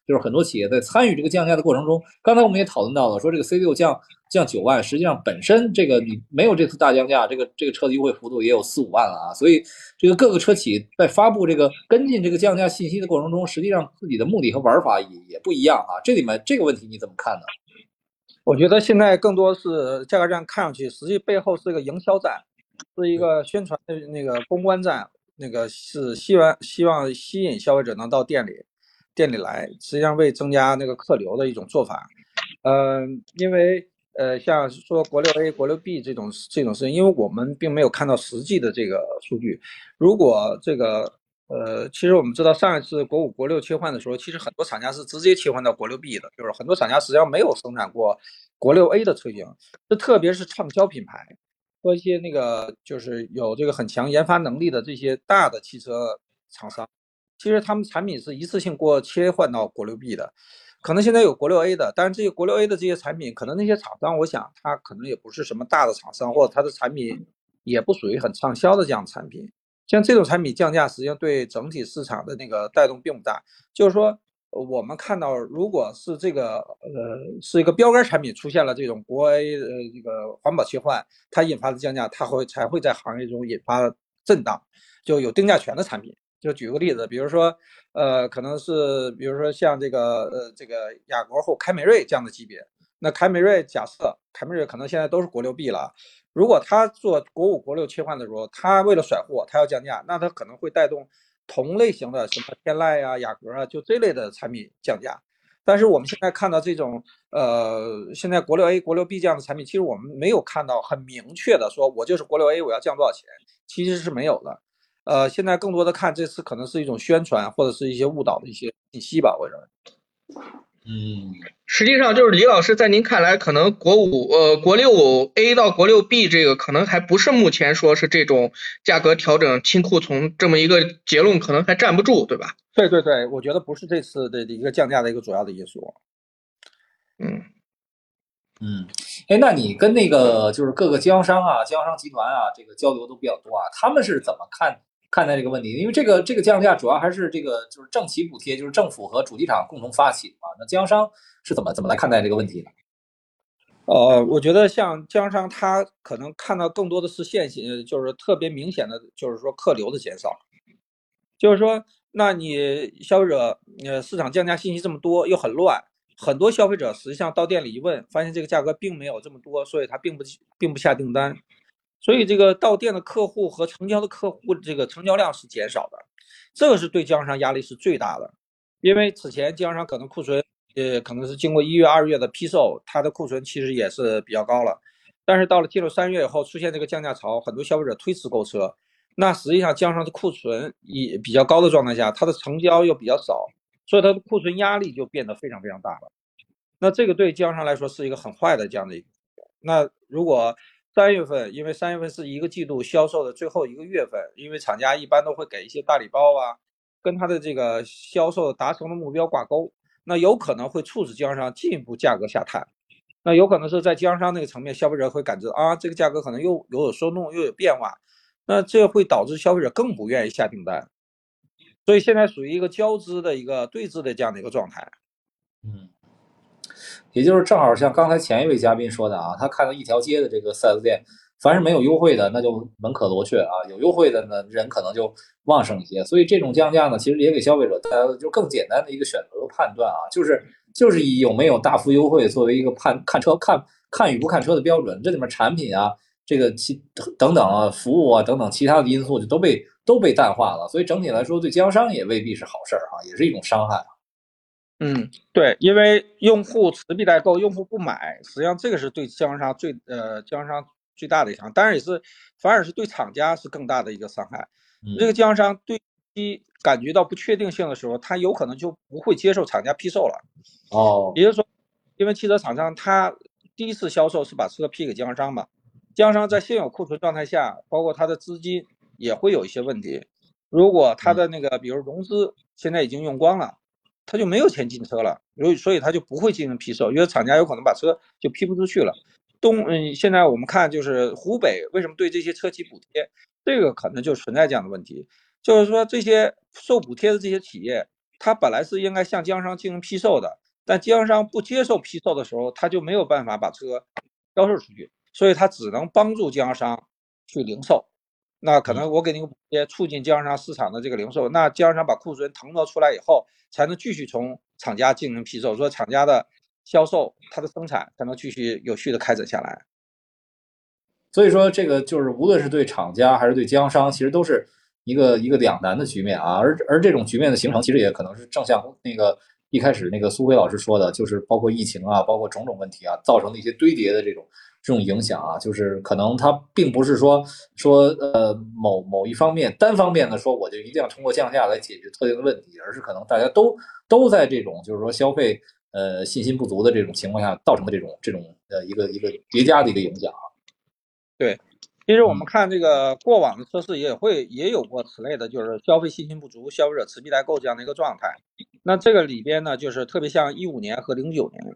A: 就是很多企业在参与这个降价的过程中，刚才我们也讨论到了，说这个 C 六降降九万，实际上本身这个你没有这次大降价，这个这个车的优惠幅度也有四五万了啊，所以这个各个车企在发布这个跟进这个降价信息的过程中，实际上自己的目的和玩法也也不一样啊，这里面这个问题你怎么看呢？
F: 我觉得现在更多是价格战，看上去实际背后是一个营销战，是一个宣传的那个公关战，那个是希望希望吸引消费者能到店里店里来，实际上为增加那个客流的一种做法。嗯、因为呃，像说国六 A、国六 B 这种这种事情，因为我们并没有看到实际的这个数据。如果这个呃，其实我们知道上一次国五、国六切换的时候，其实很多厂家是直接切换到国六 B 的，就是很多厂家实际上没有生产过国六 A 的车型，这特别是畅销品牌和一些那个就是有这个很强研发能力的这些大的汽车厂商，其实他们产品是一次性过切换到国六 B 的。可能现在有国六 A 的，但是这些国六 A 的这些产品，可能那些厂商，我想他可能也不是什么大的厂商，或者他的产品也不属于很畅销的这样产品。像这种产品降价，实际上对整体市场的那个带动并不大。就是说，我们看到，如果是这个呃是一个标杆产品出现了这种国 A 呃这个环保切换，它引发的降价，它会才会在行业中引发震荡，就有定价权的产品。就举个例子，比如说，呃，可能是比如说像这个呃这个雅阁或凯美瑞这样的级别，那凯美瑞假设凯美瑞可能现在都是国六 B 了，如果他做国五、国六切换的时候，他为了甩货，他要降价，那他可能会带动同类型的什么天籁呀、雅阁啊，就这类的产品降价。但是我们现在看到这种呃，现在国六 A、国六 B 这样的产品，其实我们没有看到很明确的说，我就是国六 A，我要降多少钱，其实是没有的。呃，现在更多的看这次可能是一种宣传或者是一些误导的一些信息吧，我认为。
A: 嗯
C: 实际上就是李老师，在您看来，可能国五呃国六 A 到国六 B 这个可能还不是目前说是这种价格调整清库存这么一个结论，可能还站不住，对吧？
F: 对对对，我觉得不是这次的一个降价的一个主要的因素。
C: 嗯，
A: 嗯，哎，那你跟那个就是各个经销商啊、经销商集团啊，这个交流都比较多啊，他们是怎么看看待这个问题？因为这个这个降价主要还是这个就是政企补贴，就是政府和主机厂共同发起的嘛。那经销商是怎么怎么来看待这个问题呢？
F: 呃，我觉得像经销商，他可能看到更多的是现行，就是特别明显的，就是说客流的减少。就是说，那你消费者，呃，市场降价信息这么多，又很乱，很多消费者实际上到店里一问，发现这个价格并没有这么多，所以他并不并不下订单。所以这个到店的客户和成交的客户这个成交量是减少的，这个是对经销商压力是最大的，因为此前经销商可能库存，呃，可能是经过一月、二月的批售，它的库存其实也是比较高了，但是到了进入三月以后，出现这个降价潮，很多消费者推迟购车，那实际上经销商的库存也比较高的状态下，它的成交又比较少，所以它的库存压力就变得非常非常大了。那这个对经销商来说是一个很坏的这样的一个。那如果三月份，因为三月份是一个季度销售的最后一个月份，因为厂家一般都会给一些大礼包啊，跟他的这个销售达成的目标挂钩，那有可能会促使经销商进一步价格下探。那有可能是在经销商那个层面，消费者会感知啊，这个价格可能又有所松动，又有变化，那这会导致消费者更不愿意下订单。所以现在属于一个交织的一个对峙的这样的一个状态。
A: 嗯，也就是正好像刚才前一位嘉宾说的啊，他看到一条街的这个 4S 店凡是没有优惠的，那就门可罗雀啊；有优惠的呢，人可能就旺盛一些。所以这种降价呢，其实也给消费者带来了就更简单的一个选择和判断啊，就是就是以有没有大幅优惠作为一个判看车看看与不看车的标准。这里面产品啊，这个其等等啊，服务啊等等其他的因素就都被都被淡化了。所以整体来说，对经销商也未必是好事儿啊，也是一种伤害。
F: 嗯，对，因为用户持币待购，用户不买，实际上这个是对经销商最呃经销商最大的影响，当然也是反而是对厂家是更大的一个伤害。这个经销商对一感觉到不确定性的时候，他有可能就不会接受厂家批售了。
A: 哦，
F: 也就是说，因为汽车厂商他第一次销售是把车批给经销商嘛，经销商在现有库存状态下，包括他的资金也会有一些问题。如果他的那个比如融资现在已经用光了。他就没有钱进车了，所以所以他就不会进行批售，因为厂家有可能把车就批不出去了。东嗯，现在我们看就是湖北为什么对这些车企补贴，这个可能就存在这样的问题，就是说这些受补贴的这些企业，它本来是应该向经销商进行批售的，但经销商不接受批售的时候，他就没有办法把车销售出去，所以他只能帮助经销商去零售。那可能我给你个补贴，促进经销商市场的这个零售，那经销商把库存腾挪出来以后，才能继续从厂家进行批售，说厂家的销售，它的生产才能继续有序的开展下来。
A: 所以说，这个就是无论是对厂家还是对经销商，其实都是一个一个两难的局面啊。而而这种局面的形成，其实也可能是正像那个一开始那个苏辉老师说的，就是包括疫情啊，包括种种问题啊，造成的一些堆叠的这种。这种影响啊，就是可能它并不是说说呃某某一方面单方面的说我就一定要通过降价来解决特定的问题，而是可能大家都都在这种就是说消费呃信心不足的这种情况下造成的这种这种呃一个一个叠加的一个影响啊。
F: 对，其实我们看这个过往的测试也会也有过此类的，就是消费信心不足、消费者持币待购这样的一个状态。那这个里边呢，就是特别像一五年和零九年。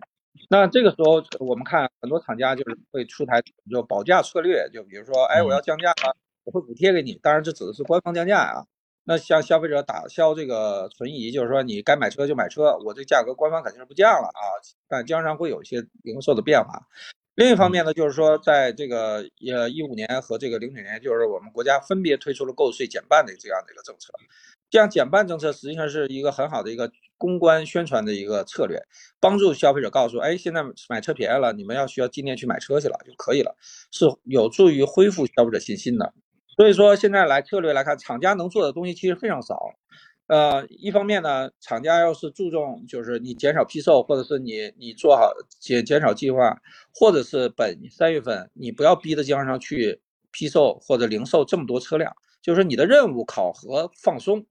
F: 那这个时候，我们看很多厂家就是会出台就保价策略，就比如说，哎，我要降价了，我会补贴给你。当然，这指的是官方降价啊。那向消费者打消这个存疑，就是说你该买车就买车，我这价格官方肯定是不降了啊。但经销商会有一些零售的变化。另一方面呢，就是说在这个呃一五年和这个零九年，就是我们国家分别推出了购置税减半的这样的一个政策。这样减半政策实际上是一个很好的一个。公关宣传的一个策略，帮助消费者告诉，哎，现在买车便宜了，你们要需要今年去买车去了就可以了，是有助于恢复消费者信心的。所以说，现在来策略来看，厂家能做的东西其实非常少。呃，一方面呢，厂家要是注重，就是你减少批售，或者是你你做好减减少计划，或者是本三月份你不要逼着经销商去批售或者零售这么多车辆，就是你的任务考核放松。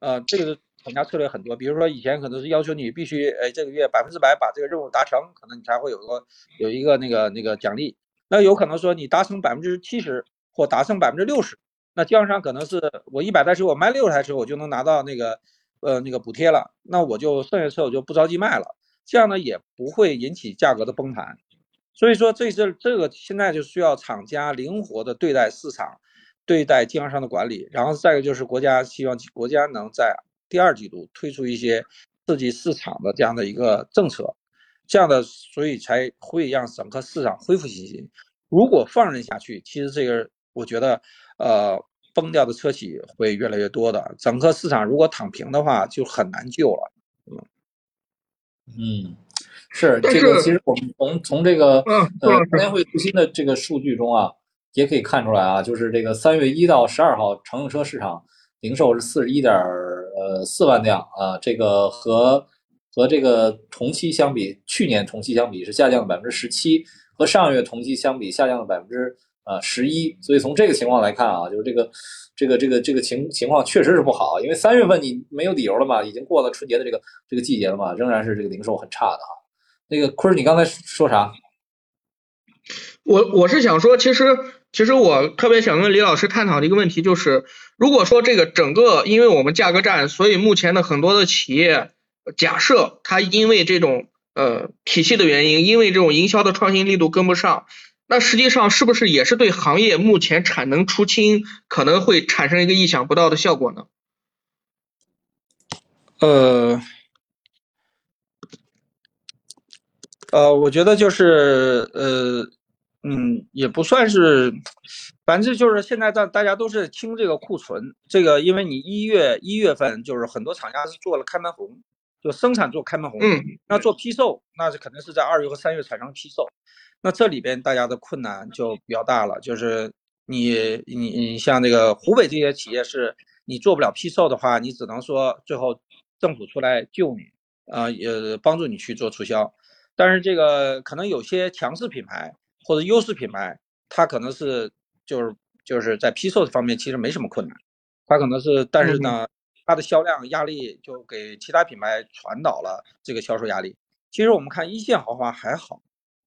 F: 呃，这个是。厂家策略很多，比如说以前可能是要求你必须，哎，这个月百分之百把这个任务达成，可能你才会有个有一个那个那个奖励。那有可能说你达成百分之七十或达成百分之六十，那经销商可能是我一百台车我卖六十台车我就能拿到那个呃那个补贴了，那我就剩下车我就不着急卖了，这样呢也不会引起价格的崩盘。所以说这是这个现在就需要厂家灵活的对待市场，对待经销商的管理，然后再一个就是国家希望国家能在。第二季度推出一些刺激市场的这样的一个政策，这样的所以才会让整个市场恢复信心。如果放任下去，其实这个我觉得，呃，崩掉的车企会越来越多的。整个市场如果躺平的话，就很难救了。
A: 嗯，嗯，是这个。其实我们从从这个呃证监会最新的这个数据中啊，也可以看出来啊，就是这个三月一到十二号乘用车市场零售是四十一点。呃，四万辆啊，这个和和这个同期相比，去年同期相比是下降了百分之十七，和上月同期相比下降了百分之呃十一。所以从这个情况来看啊，就是这个这个这个这个情情况确实是不好，因为三月份你没有理由了嘛，已经过了春节的这个这个季节了嘛，仍然是这个零售很差的啊。那个坤儿，你刚才说啥？
C: 我我是想说，其实其实我特别想跟李老师探讨的一个问题就是，如果说这个整个因为我们价格战，所以目前的很多的企业，假设它因为这种呃体系的原因，因为这种营销的创新力度跟不上，那实际上是不是也是对行业目前产能出清可能会产生一个意想不到的效果呢？
F: 呃，呃，我觉得就是呃。嗯，也不算是，反正就是现在大大家都是清这个库存，这个因为你一月一月份就是很多厂家是做了开门红，就生产做开门红，
C: 嗯，
F: 那做批售，那是肯定是在二月和三月产生批售，那这里边大家的困难就比较大了，就是你你你像这个湖北这些企业是，你做不了批售的话，你只能说最后政府出来救你，啊，也帮助你去做促销，但是这个可能有些强势品牌。或者优势品牌，它可能是就是就是在批售方面其实没什么困难，它可能是，但是呢，它的销量压力就给其他品牌传导了这个销售压力。其实我们看一线豪华还好，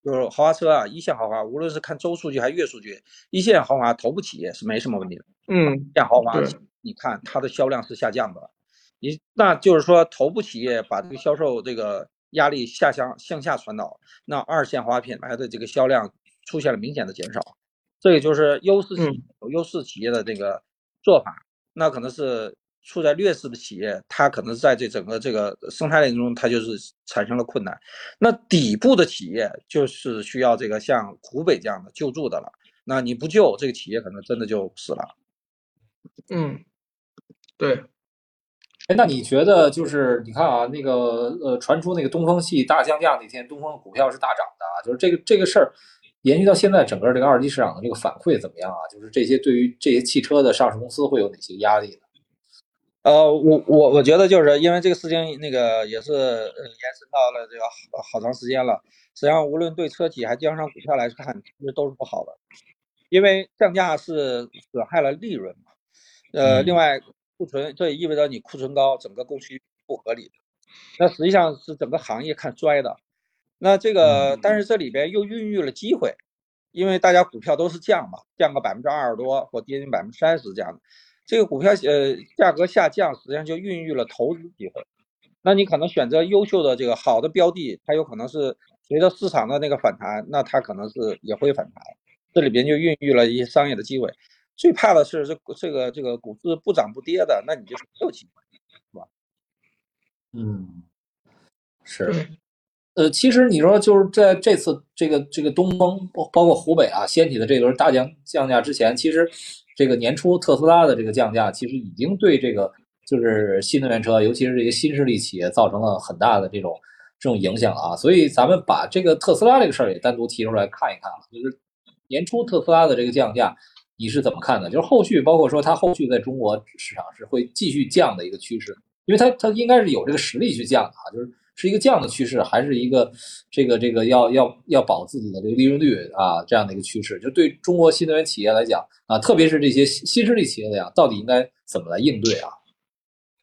F: 就是豪华车啊，一线豪华无论是看周数据还是月数据，一线豪华头部企业是没什么问题的。
C: 嗯，
F: 一线豪华，你看它的销量是下降的，你那就是说头部企业把这个销售这个压力下向向下传导，那二线豪华品牌的这个销量。出现了明显的减少，这个就是优势有优势企业的这个做法。那可能是处在劣势的企业，它可能在这整个这个生态链中，它就是产生了困难。那底部的企业就是需要这个像湖北这样的救助的了。那你不救，这个企业可能真的就死了。
C: 嗯，对。
A: 哎，那你觉得就是你看啊，那个呃，传出那个东风系大降价那天，东风股票是大涨的啊，就是这个这个事儿。延续到现在，整个这个二级市场的这个反馈怎么样啊？就是这些对于这些汽车的上市公司会有哪些压力呢？
F: 呃，我我我觉得就是因为这个事情，那个也是呃延伸到了这个好好长时间了。实际上，无论对车企还江商股票来看，其实都是不好的，因为降价是损害了利润嘛。呃，另外库存，这也意味着你库存高，整个供需不合理。那实际上是整个行业看衰的。那这个，但是这里边又孕育了机会，因为大家股票都是降嘛，降个百分之二十多或跌近百分之三十这样的，这个股票呃价格下降，实际上就孕育了投资机会。那你可能选择优秀的这个好的标的，它有可能是随着市场的那个反弹，那它可能是也会反弹。这里边就孕育了一些商业的机会。最怕的是这这个这个股市不涨不跌的，那你就没有机会，是吧？
A: 嗯，是。呃，其实你说就是在这次这个这个东风包包括湖北啊掀起的这轮大降降价之前，其实这个年初特斯拉的这个降价，其实已经对这个就是新能源车，尤其是这些新势力企业造成了很大的这种这种影响啊。所以咱们把这个特斯拉这个事儿也单独提出来看一看啊。就是年初特斯拉的这个降价，你是怎么看的？就是后续包括说它后续在中国市场是会继续降的一个趋势，因为它它应该是有这个实力去降的啊，就是。是一个降的趋势，还是一个这个这个要要要保自己的这个利润率啊这样的一个趋势？就对中国新能源企业来讲啊，特别是这些新势力企业来讲，到底应该怎么来应对啊？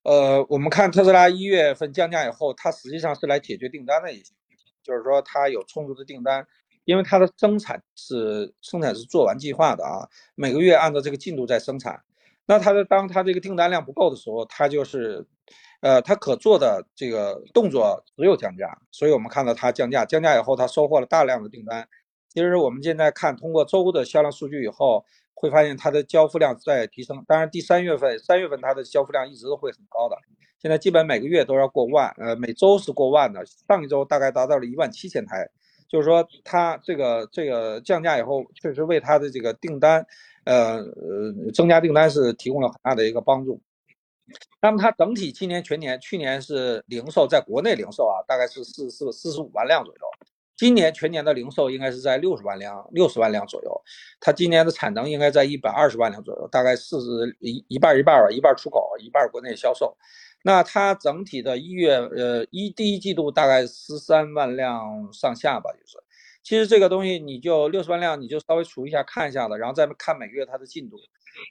F: 呃，我们看特斯拉一月份降价以后，它实际上是来解决订单的一些问题，就是说它有充足的订单，因为它的生产是生产是做完计划的啊，每个月按照这个进度在生产。那它的当它这个订单量不够的时候，它就是。呃，它可做的这个动作只有降价，所以我们看到它降价，降价以后它收获了大量的订单。其实我们现在看通过周的销量数据以后，会发现它的交付量在提升。当然，第三月份、三月份它的交付量一直都会很高的，现在基本每个月都要过万，呃，每周是过万的。上一周大概达到了一万七千台，就是说它这个这个降价以后，确实为它的这个订单，呃呃，增加订单是提供了很大的一个帮助。那么它整体今年全年，去年是零售在国内零售啊，大概是四四四十五万辆左右。今年全年的零售应该是在六十万辆，六十万辆左右。它今年的产能应该在一百二十万辆左右，大概四十一一半一半吧，一半出口，一半国内销售。那它整体的一月呃一第一季度大概十三万辆上下吧，就是。其实这个东西你就六十万辆，你就稍微除一下看一下子，然后再看每个月它的进度。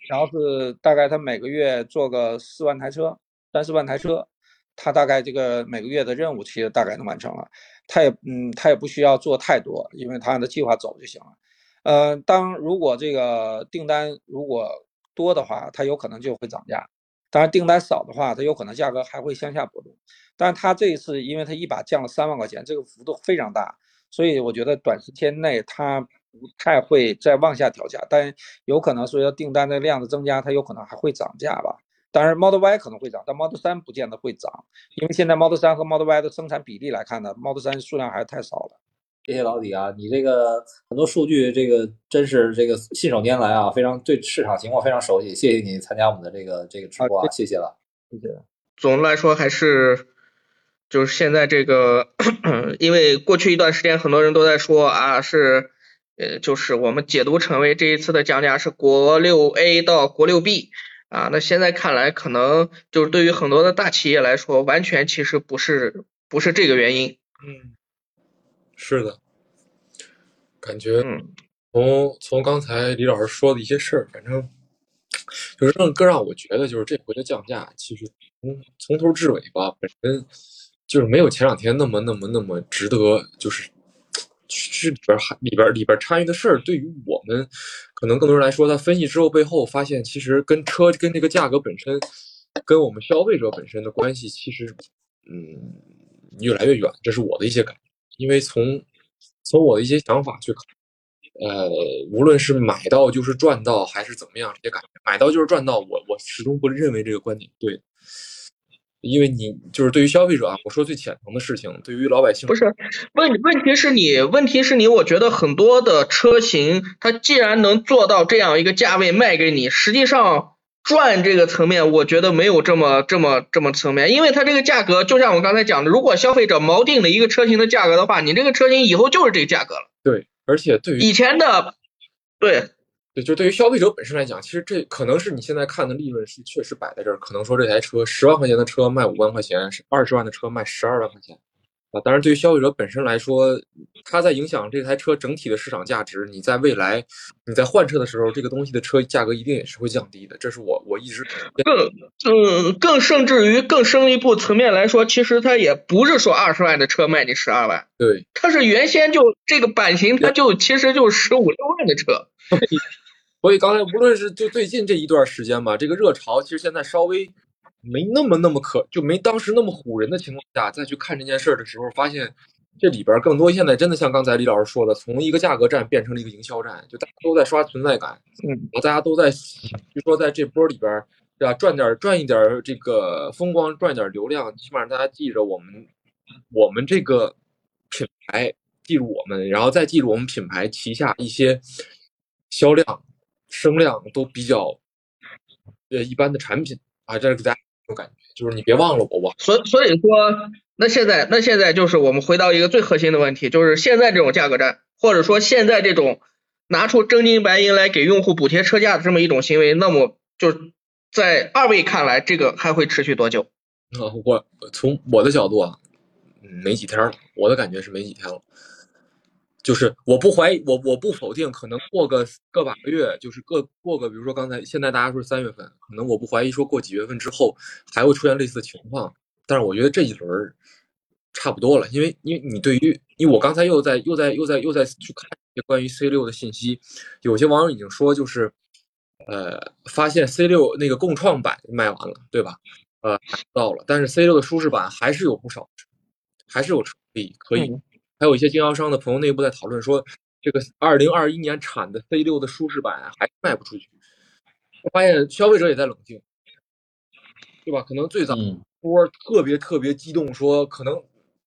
F: 然后是大概他每个月做个四万台车，三四万台车，他大概这个每个月的任务其实大概能完成了。他也嗯，他也不需要做太多，因为他按照计划走就行了。呃，当如果这个订单如果多的话，它有可能就会涨价；当然订单少的话，它有可能价格还会向下波动。但是它这一次，因为它一把降了三万块钱，这个幅度非常大，所以我觉得短时间内它。不太会再往下调价，但有可能随着订单的量的增加，它有可能还会涨价吧。当然，Model Y 可能会涨，但 Model 3不见得会涨，因为现在 Model 3和 Model Y 的生产比例来看呢，Model 3数量还是太少了。
A: 谢谢老李啊，你这个很多数据，这个真是这个信手拈来啊，非常对市场情况非常熟悉。谢谢你参加我们的这个这个直播啊，谢谢了，谢谢。
C: 总的来说还是就是现在这个，因为过去一段时间很多人都在说啊，是呃就是我们解读成为这一次的降价是国六 A 到国六 B 啊，那现在看来可能就是对于很多的大企业来说，完全其实不是不是这个原因。
B: 嗯，是的，感觉
C: 嗯
B: 从从刚才李老师说的一些事儿，反正就是让更让我觉得，就是这回的降价，其实从从头至尾吧，本身就是没有前两天那么那么那么值得，就是是里边还里边里边参与的事儿，对于我们可能更多人来说，他分析之后背后发现，其实跟车跟这个价格本身，跟我们消费者本身的关系，其实嗯越来越远，这是我的一些感觉。因为从从我的一些想法去看，呃，无论是买到就是赚到，还是怎么样，这些感觉，买到就是赚到，我我始终不认为这个观点对。因为你就是对于消费者啊，我说最浅层的事情，对于老百姓
C: 不是问问题是你问题是你，我觉得很多的车型，它既然能做到这样一个价位卖给你，实际上赚这个层面，我觉得没有这么这么这么层面，因为它这个价格，就像我刚才讲的，如果消费者锚定了一个车型的价格的话，你这个车型以后就是这个价格了。
B: 对，而且对于
C: 以前的，对，
B: 对，就对于消费者本身来讲，其实这可能是你现在看的利润是确实摆在这儿，可能说这台车十万块钱的车卖五万块钱，是二十万的车卖十二万块钱，啊，当然对于消费者本身来说，它在影响这台车整体的市场价值。你在未来你在换车的时候，这个东西的车价格一定也是会降低的，这是我我一直
C: 更嗯更甚至于更深一步层面来说，其实它也不是说二十万的车卖你十二万，
B: 对
C: 它是原先就这个版型，它就其实就十五六万的车。
B: 所以刚才无论是就最近这一段时间吧，这个热潮其实现在稍微没那么那么可，就没当时那么唬人的情况下，再去看这件事儿的时候，发现这里边儿更多现在真的像刚才李老师说的，从一个价格战变成了一个营销战，就大家都在刷存在感，
C: 嗯，
B: 大家都在就说在这波里边儿，对吧？赚点儿赚一点儿这个风光，赚点儿流量，起码让大家记着我们我们这个品牌，记住我们，然后再记住我们品牌旗下一些销量。声量都比较呃一般的产品啊，这是给大家有感觉，就是你别忘了我我
C: 所所以说，那现在那现在就是我们回到一个最核心的问题，就是现在这种价格战，或者说现在这种拿出真金白银来给用户补贴车价的这么一种行为，那么就在二位看来，这个还会持续多久？
B: 啊，我从我的角度啊，嗯没几天了，我的感觉是没几天了。就是我不怀疑，我我不否定，可能过个个把个月，就是过过个，比如说刚才现在大家说三月份，可能我不怀疑说过几月份之后还会出现类似的情况，但是我觉得这一轮儿差不多了，因为因为你对于，因为我刚才又在又在又在又在去看一些关于 C 六的信息，有些网友已经说就是，呃，发现 C 六那个共创版卖完了，对吧？呃，到了，但是 C 六的舒适版还是有不少，还是有可以可以。还有一些经销商的朋友内部在讨论说，这个二零二一年产的 C 六的舒适版还卖不出去。我发现消费者也在冷静，对吧？可能最早
A: 嗯
B: 波特别特别激动，说可能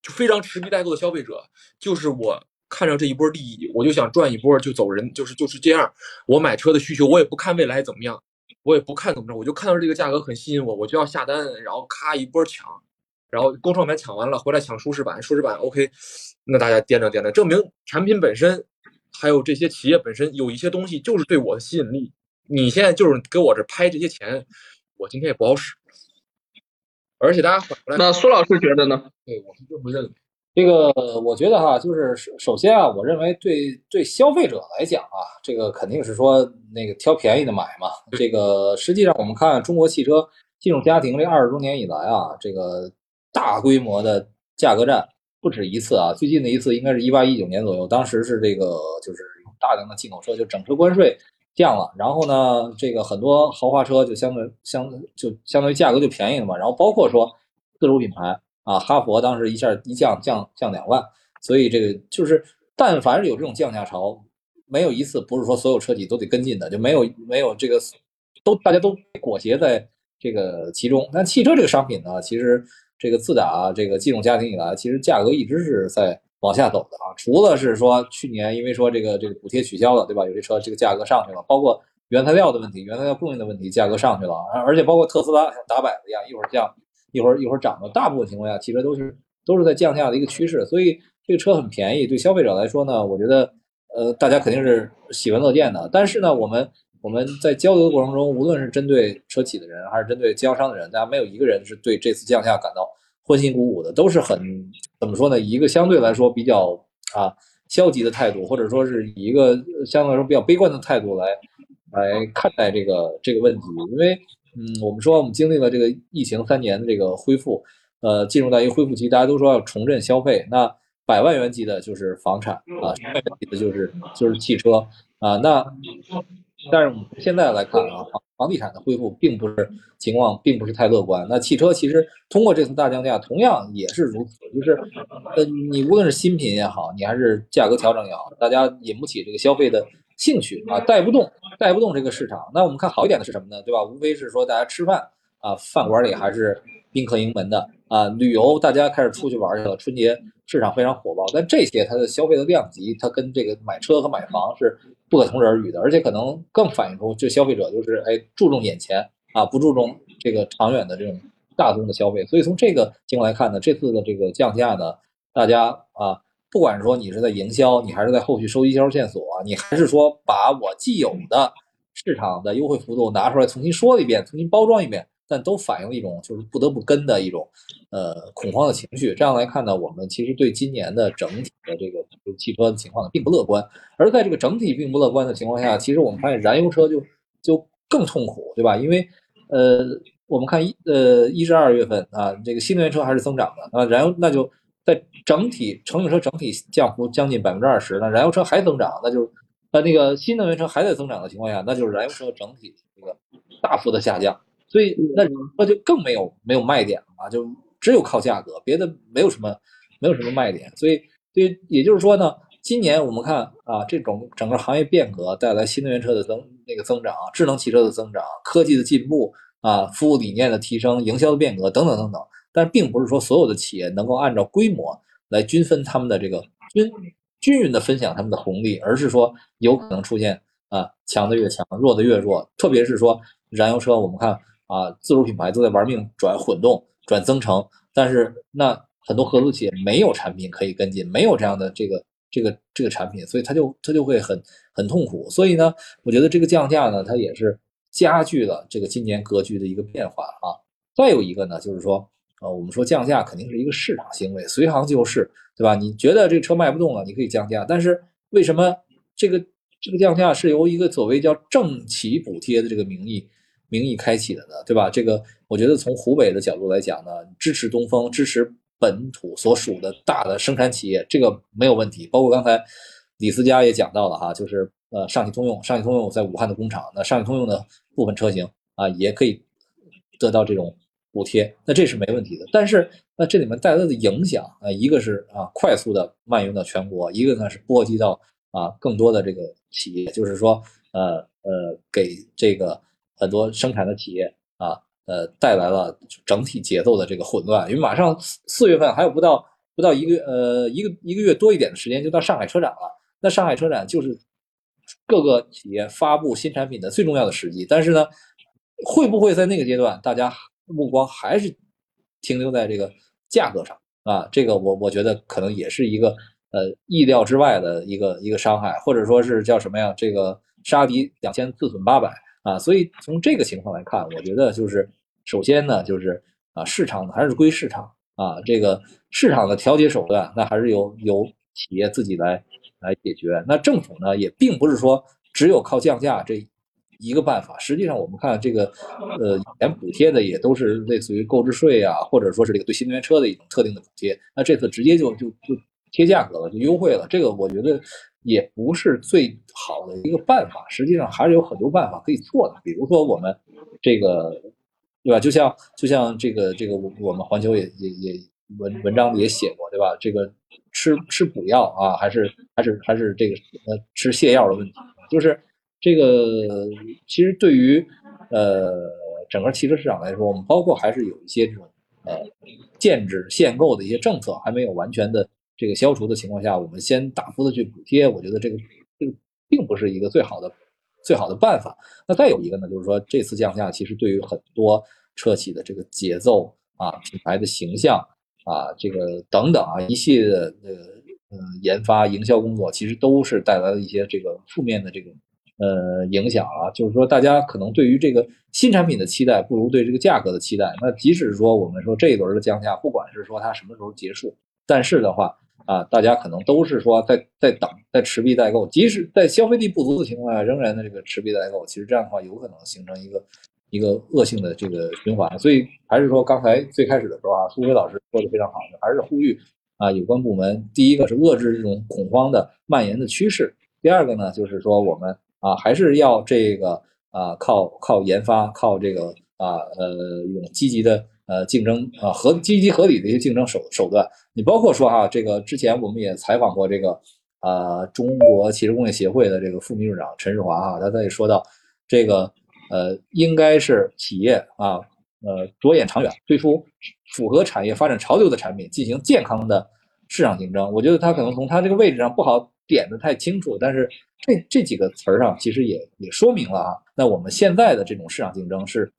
B: 就非常持币待购的消费者，就是我看上这一波利益，我就想赚一波就走人，就是就是这样。我买车的需求，我也不看未来怎么样，我也不看怎么着，我就看到这个价格很吸引我，我就要下单，然后咔一波抢。然后工创版抢完了，回来抢舒适版，舒适版 OK，那大家掂量掂量，证明产品本身还有这些企业本身有一些东西就是对我的吸引力。你现在就是给我这拍这些钱，我今天也不好使。而且大家反过来，
C: 那苏老师觉得呢？
B: 对我是这么认为。
A: 这个我觉得哈，就是首首先啊，我认为对对消费者来讲啊，这个肯定是说那个挑便宜的买嘛。这个实际上我们看中国汽车进入家庭这二十多年以来啊，这个大规模的价格战不止一次啊。最近的一次应该是一八一九年左右，当时是这个就是有大量的进口车，就整车关税降了，然后呢，这个很多豪华车就相对相就相当于价格就便宜了嘛。然后包括说自主品牌。啊，哈佛当时一下一降降降两万，所以这个就是，但凡是有这种降价潮，没有一次不是说所有车企都得跟进的，就没有没有这个都大家都裹挟在这个其中。但汽车这个商品呢，其实这个自打这个进入家庭以来，其实价格一直是在往下走的啊。除了是说去年因为说这个这个补贴取消了，对吧？有些车这个价格上去了，包括原材料的问题、原材料供应的问题，价格上去了，而而且包括特斯拉像打摆子一样，一会儿降，一会儿一会儿涨的，大部分情况下汽车都是都是在降价的一个趋势，所以这个车很便宜，对消费者来说呢，我觉得呃大家肯定是喜闻乐见的。但是呢，我们我们在交流的过程中，无论是针对车企的人，还是针对经销商的人，大家没有一个人是对这次降价感到欢欣鼓舞的，都是很怎么说呢？一个相对来说比较啊消极的态度，或者说是以一个相对来说比较悲观的态度来来看待这个这个问题。因为嗯，我们说我们经历了这个疫情三年的这个恢复，呃，进入到一个恢复期，大家都说要重振消费，那百万元级的就是房产啊，百万元级的就是就是汽车啊，那。但是我们现在来看啊，房房地产的恢复并不是情况，并不是太乐观。那汽车其实通过这次大降价，同样也是如此，就是呃，你无论是新品也好，你还是价格调整也好，大家引不起这个消费的兴趣啊，带不动，带不动这个市场。那我们看好一点的是什么呢？对吧？无非是说大家吃饭啊，饭馆里还是宾客盈门的啊，旅游大家开始出去玩去了，春节市场非常火爆。但这些它的消费的量级，它跟这个买车和买房是。不可同日而语的，而且可能更反映出这消费者就是哎注重眼前啊，不注重这个长远的这种大宗的消费。所以从这个情况来看呢，这次的这个降价呢，大家啊，不管说你是在营销，你还是在后续收集销售线索，你还是说把我既有的市场的优惠幅度拿出来重新说了一遍，重新包装一遍。但都反映了一种就是不得不跟的一种，呃，恐慌的情绪。这样来看呢，我们其实对今年的整体的这个汽车的情况，并不乐观。而在这个整体并不乐观的情况下，其实我们发现燃油车就就更痛苦，对吧？因为，呃，我们看一呃一至二月份啊，这个新能源车还是增长的啊，燃油那就在整体乘用车整体降幅将近百分之二十，那燃油车还增长，那就呃那个新能源车还在增长的情况下，那就是燃油车整体这个大幅的下降。所以那那就更没有没有卖点了嘛，就只有靠价格，别的没有什么没有什么卖点。所以，所以也就是说呢，今年我们看啊，这种整个行业变革带来新能源车的增那个增长，智能汽车的增长，科技的进步啊，服务理念的提升，营销的变革等等等等。但并不是说所有的企业能够按照规模来均分他们的这个均均匀的分享他们的红利，而是说有可能出现啊强的越强，弱的越弱。特别是说燃油车，我们看。啊，自主品牌都在玩命转混动、转增程，但是那很多合资企业没有产品可以跟进，没有这样的这个这个这个产品，所以它就它就会很很痛苦。所以呢，我觉得这个降价呢，它也是加剧了这个今年格局的一个变化啊。再有一个呢，就是说，呃，我们说降价肯定是一个市场行为，随行就市，对吧？你觉得这车卖不动了，你可以降价，但是为什么这个这个降价是由一个所谓叫政企补贴的这个名义？名义开启的呢，对吧？这个我觉得从湖北的角度来讲呢，支持东风，支持本土所属的大的生产企业，这个没有问题。包括刚才李思佳也讲到了哈，就是呃上汽通用，上汽通用在武汉的工厂，那上汽通用的部分车型啊也可以得到这种补贴，那这是没问题的。但是那这里面带来的影响啊，一个是啊快速的蔓延到全国，一个呢是波及到啊更多的这个企业，就是说呃呃给这个。很多生产的企业啊，呃，带来了整体节奏的这个混乱，因为马上四四月份还有不到不到一个呃一个一个月多一点的时间就到上海车展了。那上海车展就是各个企业发布新产品的最重要的时机。但是呢，会不会在那个阶段，大家目光还是停留在这个价格上啊？这个我我觉得可能也是一个呃意料之外的一个一个伤害，或者说是叫什么呀？这个杀敌两千，自损八百。啊，所以从这个情况来看，我觉得就是首先呢，就是啊，市场还是归市场啊，这个市场的调节手段，那还是由由企业自己来来解决。那政府呢，也并不是说只有靠降价这一个办法。实际上，我们看这个呃，以前补贴的也都是类似于购置税啊，或者说是这个对新能源车的一种特定的补贴。那这次直接就就就贴价格了，就优惠了。这个我觉得。也不是最好的一个办法，实际上还是有很多办法可以做的。比如说我们这个，对吧？就像就像这个这个，我们环球也也也文文章里也写过，对吧？这个吃吃补药啊，还是还是还是这个呃吃泻药的问题，就是这个其实对于呃整个汽车市场来说，我们包括还是有一些这种呃限制限购的一些政策还没有完全的。这个消除的情况下，我们先大幅的去补贴，我觉得这个这个并不是一个最好的最好的办法。那再有一个呢，就是说这次降价其实对于很多车企的这个节奏啊、品牌的形象啊、这个等等啊一系列的呃研发营销工作，其实都是带来了一些这个负面的这个呃影响啊。就是说大家可能对于这个新产品的期待不如对这个价格的期待。那即使说我们说这一轮的降价，不管是说它什么时候结束，但是的话。啊，大家可能都是说在在等，在持币待购，即使在消费力不足的情况下，仍然的这个持币待购，其实这样的话有可能形成一个一个恶性的这个循环。所以还是说刚才最开始的时候啊，苏辉老师说的非常好，还是呼吁啊有关部门，第一个是遏制这种恐慌的蔓延的趋势，第二个呢就是说我们啊还是要这个啊靠靠研发，靠这个啊呃一种积极的。呃，竞争啊，合积极合理的一些竞争手手段，你包括说哈，这个之前我们也采访过这个啊，中国汽车工业协会的这个副秘书长陈世华哈，他他也说到这个呃，应该是企业啊，呃，着眼长远，推出符合产业发展潮流的产品，进行健康的市场竞争。我觉得他可能从他这个位置上不好点的太清楚，但是这这几个词儿上其实也也说明了啊，那我们现在的这种市场竞争是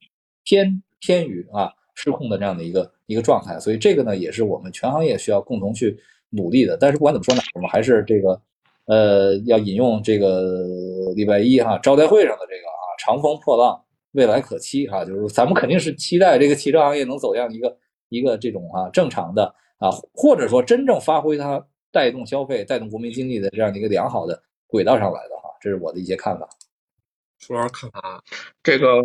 A: 偏偏于啊。失控的这样的一个一个状态，所以这个呢也是我们全行业需要共同去努力的。但是不管怎么说呢，我们还是这个呃要引用这个礼拜一哈招待会上的这个啊长风破浪未来可期哈，就是咱们肯定是期待这个汽车行业能走向一个一个这种啊正常的啊，或者说真正发挥它带动消费、带动国民经济的这样的一个良好的轨道上来的哈，这是我的一些看法。
B: 苏老师看法，
C: 这个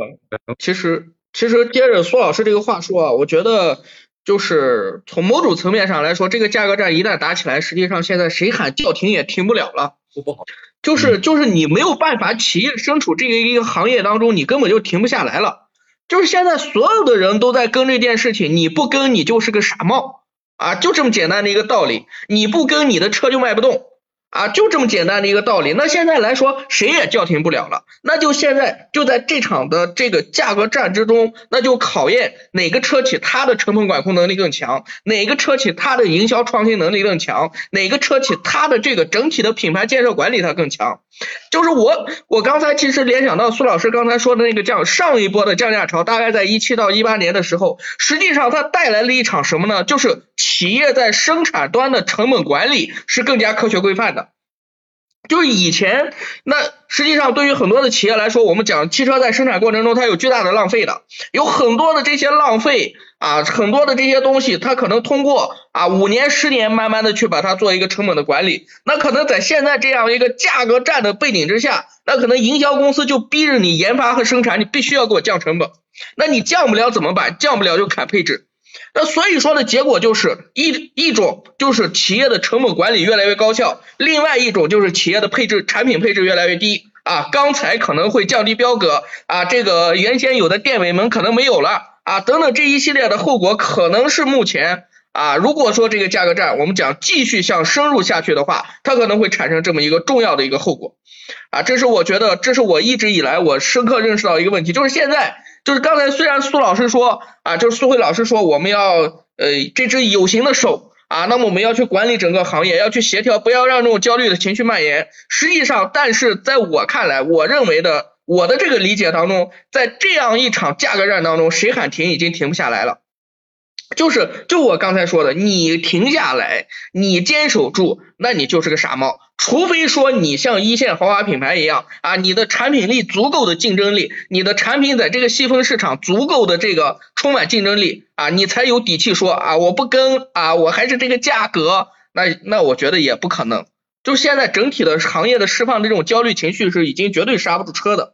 C: 其实。其实接着苏老师这个话说啊，我觉得就是从某种层面上来说，这个价格战一旦打起来，实际上现在谁喊叫停也停不了了。
B: 不好，
C: 就是就是你没有办法，企业身处这个一个行业当中，你根本就停不下来了。就是现在所有的人都在跟这件事情，你不跟你就是个傻帽啊，就这么简单的一个道理。你不跟你的车就卖不动。啊，就这么简单的一个道理。那现在来说，谁也叫停不了了。那就现在就在这场的这个价格战之中，那就考验哪个车企它的成本管控能力更强，哪个车企它的营销创新能力更强，哪个车企它的这个整体的品牌建设管理它更强。就是我，我刚才其实联想到苏老师刚才说的那个降上一波的降价潮，大概在一七到一八年的时候，实际上它带来了一场什么呢？就是企业在生产端的成本管理是更加科学规范的。就是以前，那实际上对于很多的企业来说，我们讲汽车在生产过程中它有巨大的浪费的，有很多的这些浪费啊，很多的这些东西，它可能通过啊五年十年慢慢的去把它做一个成本的管理，那可能在现在这样一个价格战的背景之下，那可能营销公司就逼着你研发和生产，你必须要给我降成本，那你降不了怎么办？降不了就砍配置。那所以说的结果就是一一种就是企业的成本管理越来越高效，另外一种就是企业的配置产品配置越来越低啊，钢材可能会降低标格啊，这个原先有的电尾门可能没有了啊，等等这一系列的后果可能是目前啊，如果说这个价格战我们讲继续向深入下去的话，它可能会产生这么一个重要的一个后果啊，这是我觉得这是我一直以来我深刻认识到一个问题，就是现在。就是刚才虽然苏老师说啊，就是苏慧老师说我们要呃这只有形的手啊，那么我们要去管理整个行业，要去协调，不要让这种焦虑的情绪蔓延。实际上，但是在我看来，我认为的我的这个理解当中，在这样一场价格战当中，谁喊停已经停不下来了。就是就我刚才说的，你停下来，你坚守住，那你就是个傻帽。除非说你像一线豪华品牌一样啊，你的产品力足够的竞争力，你的产品在这个细分市场足够的这个充满竞争力啊，你才有底气说啊，我不跟啊，我还是这个价格，那那我觉得也不可能。就现在整体的行业的释放这种焦虑情绪是已经绝对刹不住车的。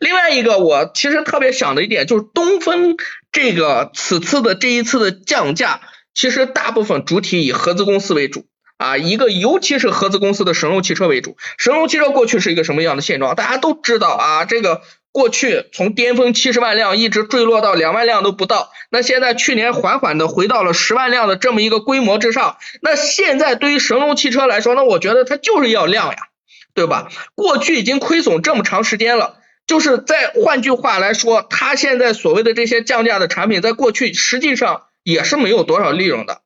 C: 另外一个，我其实特别想的一点就是东风这个此次的这一次的降价，其实大部分主体以合资公司为主啊，一个尤其是合资公司的神龙汽车为主。神龙汽车过去是一个什么样的现状？大家都知道啊，这个。过去从巅峰七十万辆一直坠落到两万辆都不到，那现在去年缓缓的回到了十万辆的这么一个规模之上。那现在对于神龙汽车来说，那我觉得它就是要量呀，对吧？过去已经亏损这么长时间了，就是在换句话来说，它现在所谓的这些降价的产品，在过去实际上也是没有多少利润的。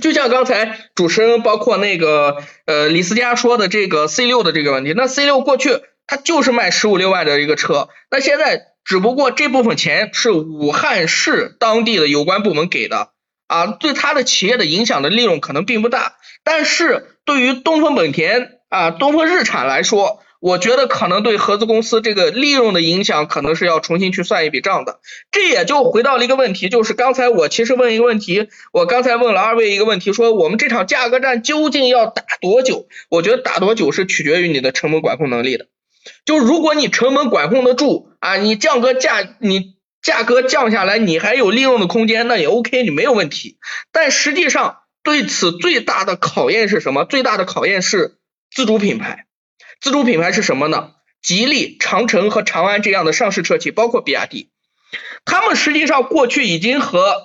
C: 就像刚才主持人包括那个呃李思佳说的这个 C 六的这个问题，那 C 六过去它就是卖十五六万的一个车，那现在只不过这部分钱是武汉市当地的有关部门给的啊，对它的企业的影响的利润可能并不大，但是对于东风本田啊、东风日产来说，我觉得可能对合资公司这个利润的影响，可能是要重新去算一笔账的。这也就回到了一个问题，就是刚才我其实问一个问题，我刚才问了二位一个问题，说我们这场价格战究竟要打多久？我觉得打多久是取决于你的成本管控能力的。就如果你成本管控得住啊，你降个价，你价格降下来，你还有利润的空间，那也 OK，你没有问题。但实际上对此最大的考验是什么？最大的考验是自主品牌。自主品牌是什么呢？吉利、长城和长安这样的上市车企，包括比亚迪，他们实际上过去已经和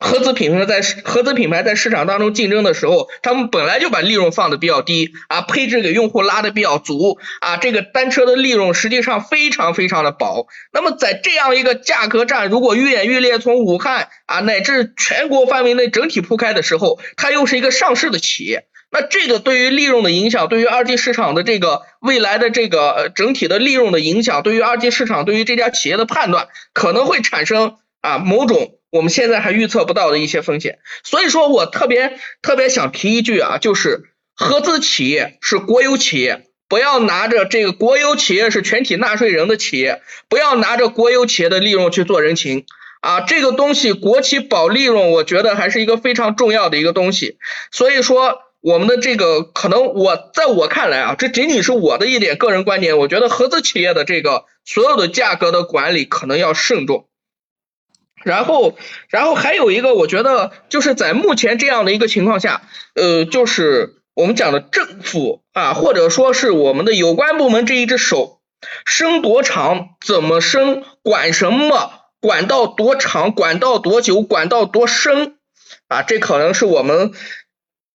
C: 合资品牌在合资品牌在市场当中竞争的时候，他们本来就把利润放的比较低啊，配置给用户拉的比较足啊，这个单车的利润实际上非常非常的薄。那么在这样一个价格战如果愈演愈烈，从武汉啊乃至全国范围内整体铺开的时候，它又是一个上市的企业。那这个对于利润的影响，对于二级市场的这个未来的这个整体的利润的影响，对于二级市场对于这家企业的判断，可能会产生啊某种我们现在还预测不到的一些风险。所以说我特别特别想提一句啊，就是合资企业是国有企业，不要拿着这个国有企业是全体纳税人的企业，不要拿着国有企业的利润去做人情。啊，这个东西国企保利润，我觉得还是一个非常重要的一个东西。所以说。我们的这个可能我在我看来啊，这仅仅是我的一点个人观点。我觉得合资企业的这个所有的价格的管理可能要慎重。然后，然后还有一个，我觉得就是在目前这样的一个情况下，呃，就是我们讲的政府啊，或者说是我们的有关部门这一只手，伸多长，怎么伸，管什么，管到多长，管到多久，管到多深啊，这可能是我们。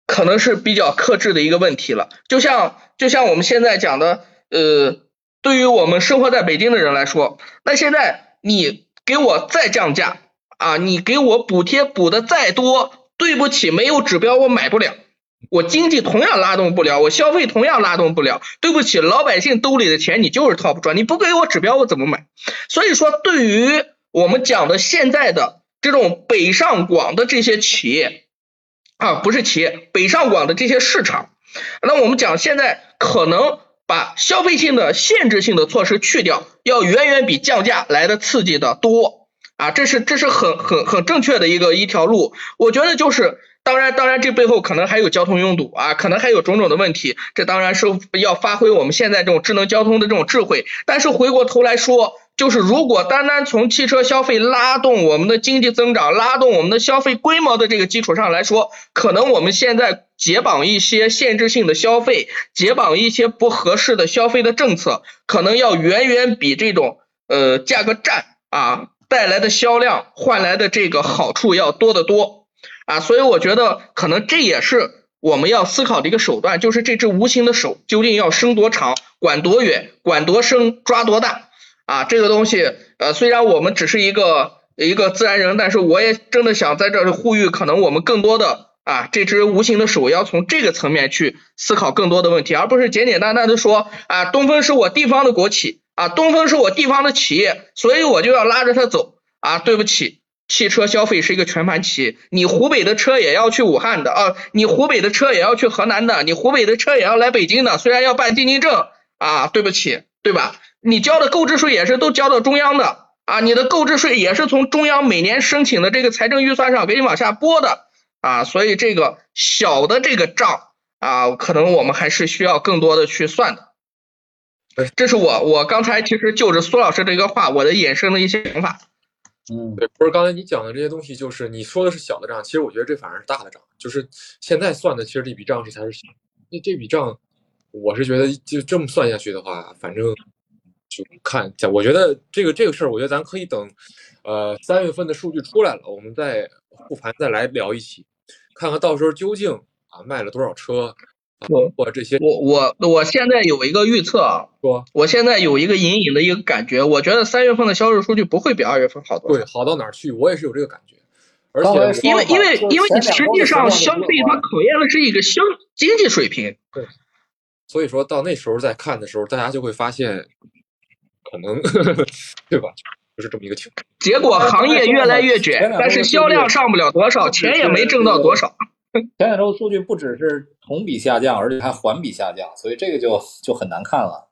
C: 可能是比较克制的一个问题了，就像就像我们现在讲的，呃，对于我们生活在北京的人来说，那现在你给我再降价啊，你给我补贴补的再多，对不起，没有指标我买不了，我经济同样拉动不了，我消费同样拉动不了，对不起，老百姓兜里的钱你就是掏不出来，你不给我指标我怎么买？所以说，对于我们讲的现在的这种北上广的这些企业。啊，不是企业，北上广的这些市场，那我们讲现在可能把消费性的限制性的措施去掉，要远远比降价来的刺激的多啊，这是这是很很很正确的一个一条路，我觉得就是，当然当然这背后可能还有交通拥堵啊，可能还有种种的问题，这当然是要发挥我们现在这种智能交通的这种智慧，但是回过头来说。就是如果单单从汽车消费拉动我们的经济增长、拉动我们的消费规模的这个基础上来说，可能我们现在解绑一些限制性的消费，解绑一些不合适的消费的政策，可能要远远比这种呃价格战啊带来的销量换来的这个好处要多得多啊，所以我觉得可能这也是我们要思考的一个手段，就是这只无形的手究竟要伸多长、管多远、管多深、抓多大。啊，这个东西，呃，虽然我们只是一个一个自然人，但是我也真的想在这里呼吁，可能我们更多的啊，这只无形的手要从这个层面去思考更多的问题，而不是简简单单的说啊，东风是我地方的国企啊，东风是我地方的企业，所以我就要拉着它走啊。对不起，汽车消费是一个全盘企业，你湖北的车也要去武汉的啊，你湖北的车也要去河南的，你湖北的车也要来北京的，虽然要办进京证啊，对不起，对吧？你交的购置税也是都交到中央的啊，你的购置税也是从中央每年申请的这个财政预算上给你往下拨的啊，所以这个小的这个账啊，可能我们还是需要更多的去算的。这是我我刚才其实就着苏老师这个话，我的衍生的一些想法。
B: 嗯，对，不是刚才你讲的这些东西，就是你说的是小的账，其实我觉得这反而是大的账，就是现在算的，其实这笔账是才是小。那这笔账，我是觉得就这么算下去的话，反正。就看一下，我觉得这个这个事儿，我觉得咱可以等，呃，三月份的数据出来了，我们再复盘再来聊一期，看看到时候究竟啊卖了多少车，
C: 我
B: 我这些，
C: 我我我现在有一个预测啊，
B: 说，
C: 我现在有一个隐隐的一个感觉，我觉得三月份的销售数据不会比二月份好多，
B: 对，好到哪儿去？我也是有这个感觉，而且
C: 因为因为因为你实际上
A: 情况就
C: 消费它考验的是一个消经济水平，对。
B: 所以说到那时候再看的时候，大家就会发现，可能对吧？就是这么一个情况。
C: 结果行业越来越卷但是销量上不了多少，钱也没挣到多少。
A: 前两周数据不只是同比下降，而且还环比下降，所以这个就就很难看了。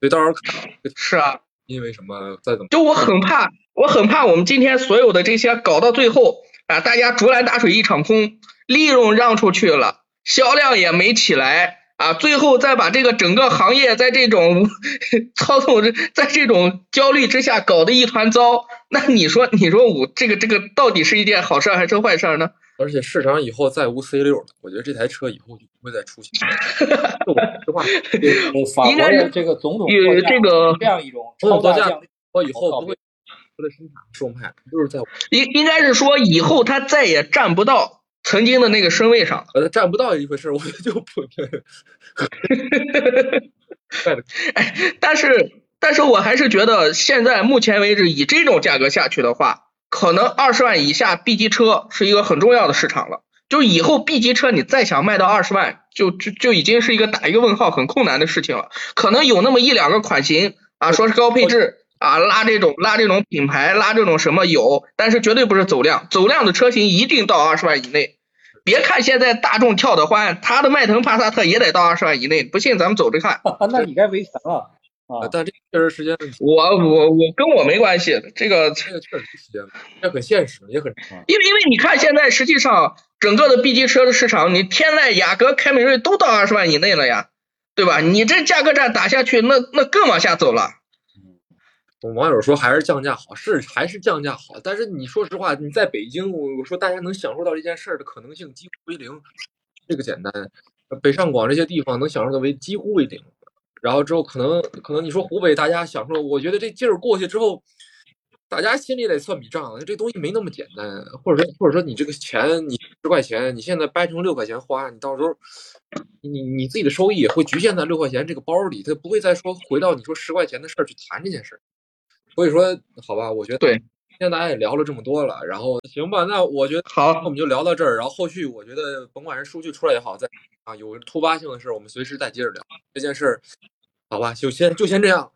B: 所以到时候看，
C: 是啊，
B: 因为什么再怎么
C: 就我很怕，我很怕我们今天所有的这些搞到最后啊，大家竹篮打水一场空，利润让出去了，销量也没起来啊，最后再把这个整个行业在这种 操纵，在这种焦虑之下搞得一团糟，那你说你说我这个这个到底是一件好事儿还是坏事儿呢？
B: 而且市场以后再无 C 六了，我觉得这台车以后就不会再出现。就我实话，
A: 呃法国
C: 应该是
A: 的这个总统
C: 与这个
A: 这样一种超大降，
B: 我以后不会不会生产售卖，就是在
C: 应应该是说以后他再也占不到曾经的那个身位上了。
B: 呃占不到一回事，我 就不。怪的
C: 但是，但是我还是觉得现在目前为止，以这种价格下去的话，可能二十万以下 B 级车是一个很重要的市场了。就以后 B 级车你再想卖到二十万，就就就已经是一个打一个问号，很困难的事情了。可能有那么一两个款型啊，说是高配置啊，拉这种拉这种品牌，拉这种什么有，但是绝对不是走量，走量的车型一定到二十万以内。别看现在大众跳得欢，他的迈腾、帕萨特也得到二十万以内，不信咱们走着看。
A: 那你该维权了 啊！
B: 但这个确实时间，
C: 我我我跟我没关系，这个
B: 这个确实时间，这很现实，也很
C: 因为因为你看现在实际上整个的 B 级车的市场，你天籁、雅阁、凯美瑞都到二十万以内了呀，对吧？你这价格战打下去，那那更往下走了。
B: 网友说还是降价好，是还是降价好，但是你说实话，你在北京，我我说大家能享受到这件事儿的可能性几乎为零，这个简单。北上广这些地方能享受的为几乎为零，然后之后可能可能你说湖北大家享受，我觉得这劲儿过去之后，大家心里得算笔账，这东西没那么简单，或者说或者说你这个钱你十块钱，你现在掰成六块钱花，你到时候你你自己的收益也会局限在六块钱这个包里，它不会再说回到你说十块钱的事儿去谈这件事儿。所以说，好吧，我觉得
C: 对，
B: 今天大家也聊了这么多了，然后行吧，那我觉得
C: 好
B: 那我们就聊到这儿，然后后续我觉得甭管是数据出来也好，再啊有突发性的事儿，我们随时再接着聊这件事儿，好吧，就先就先这样。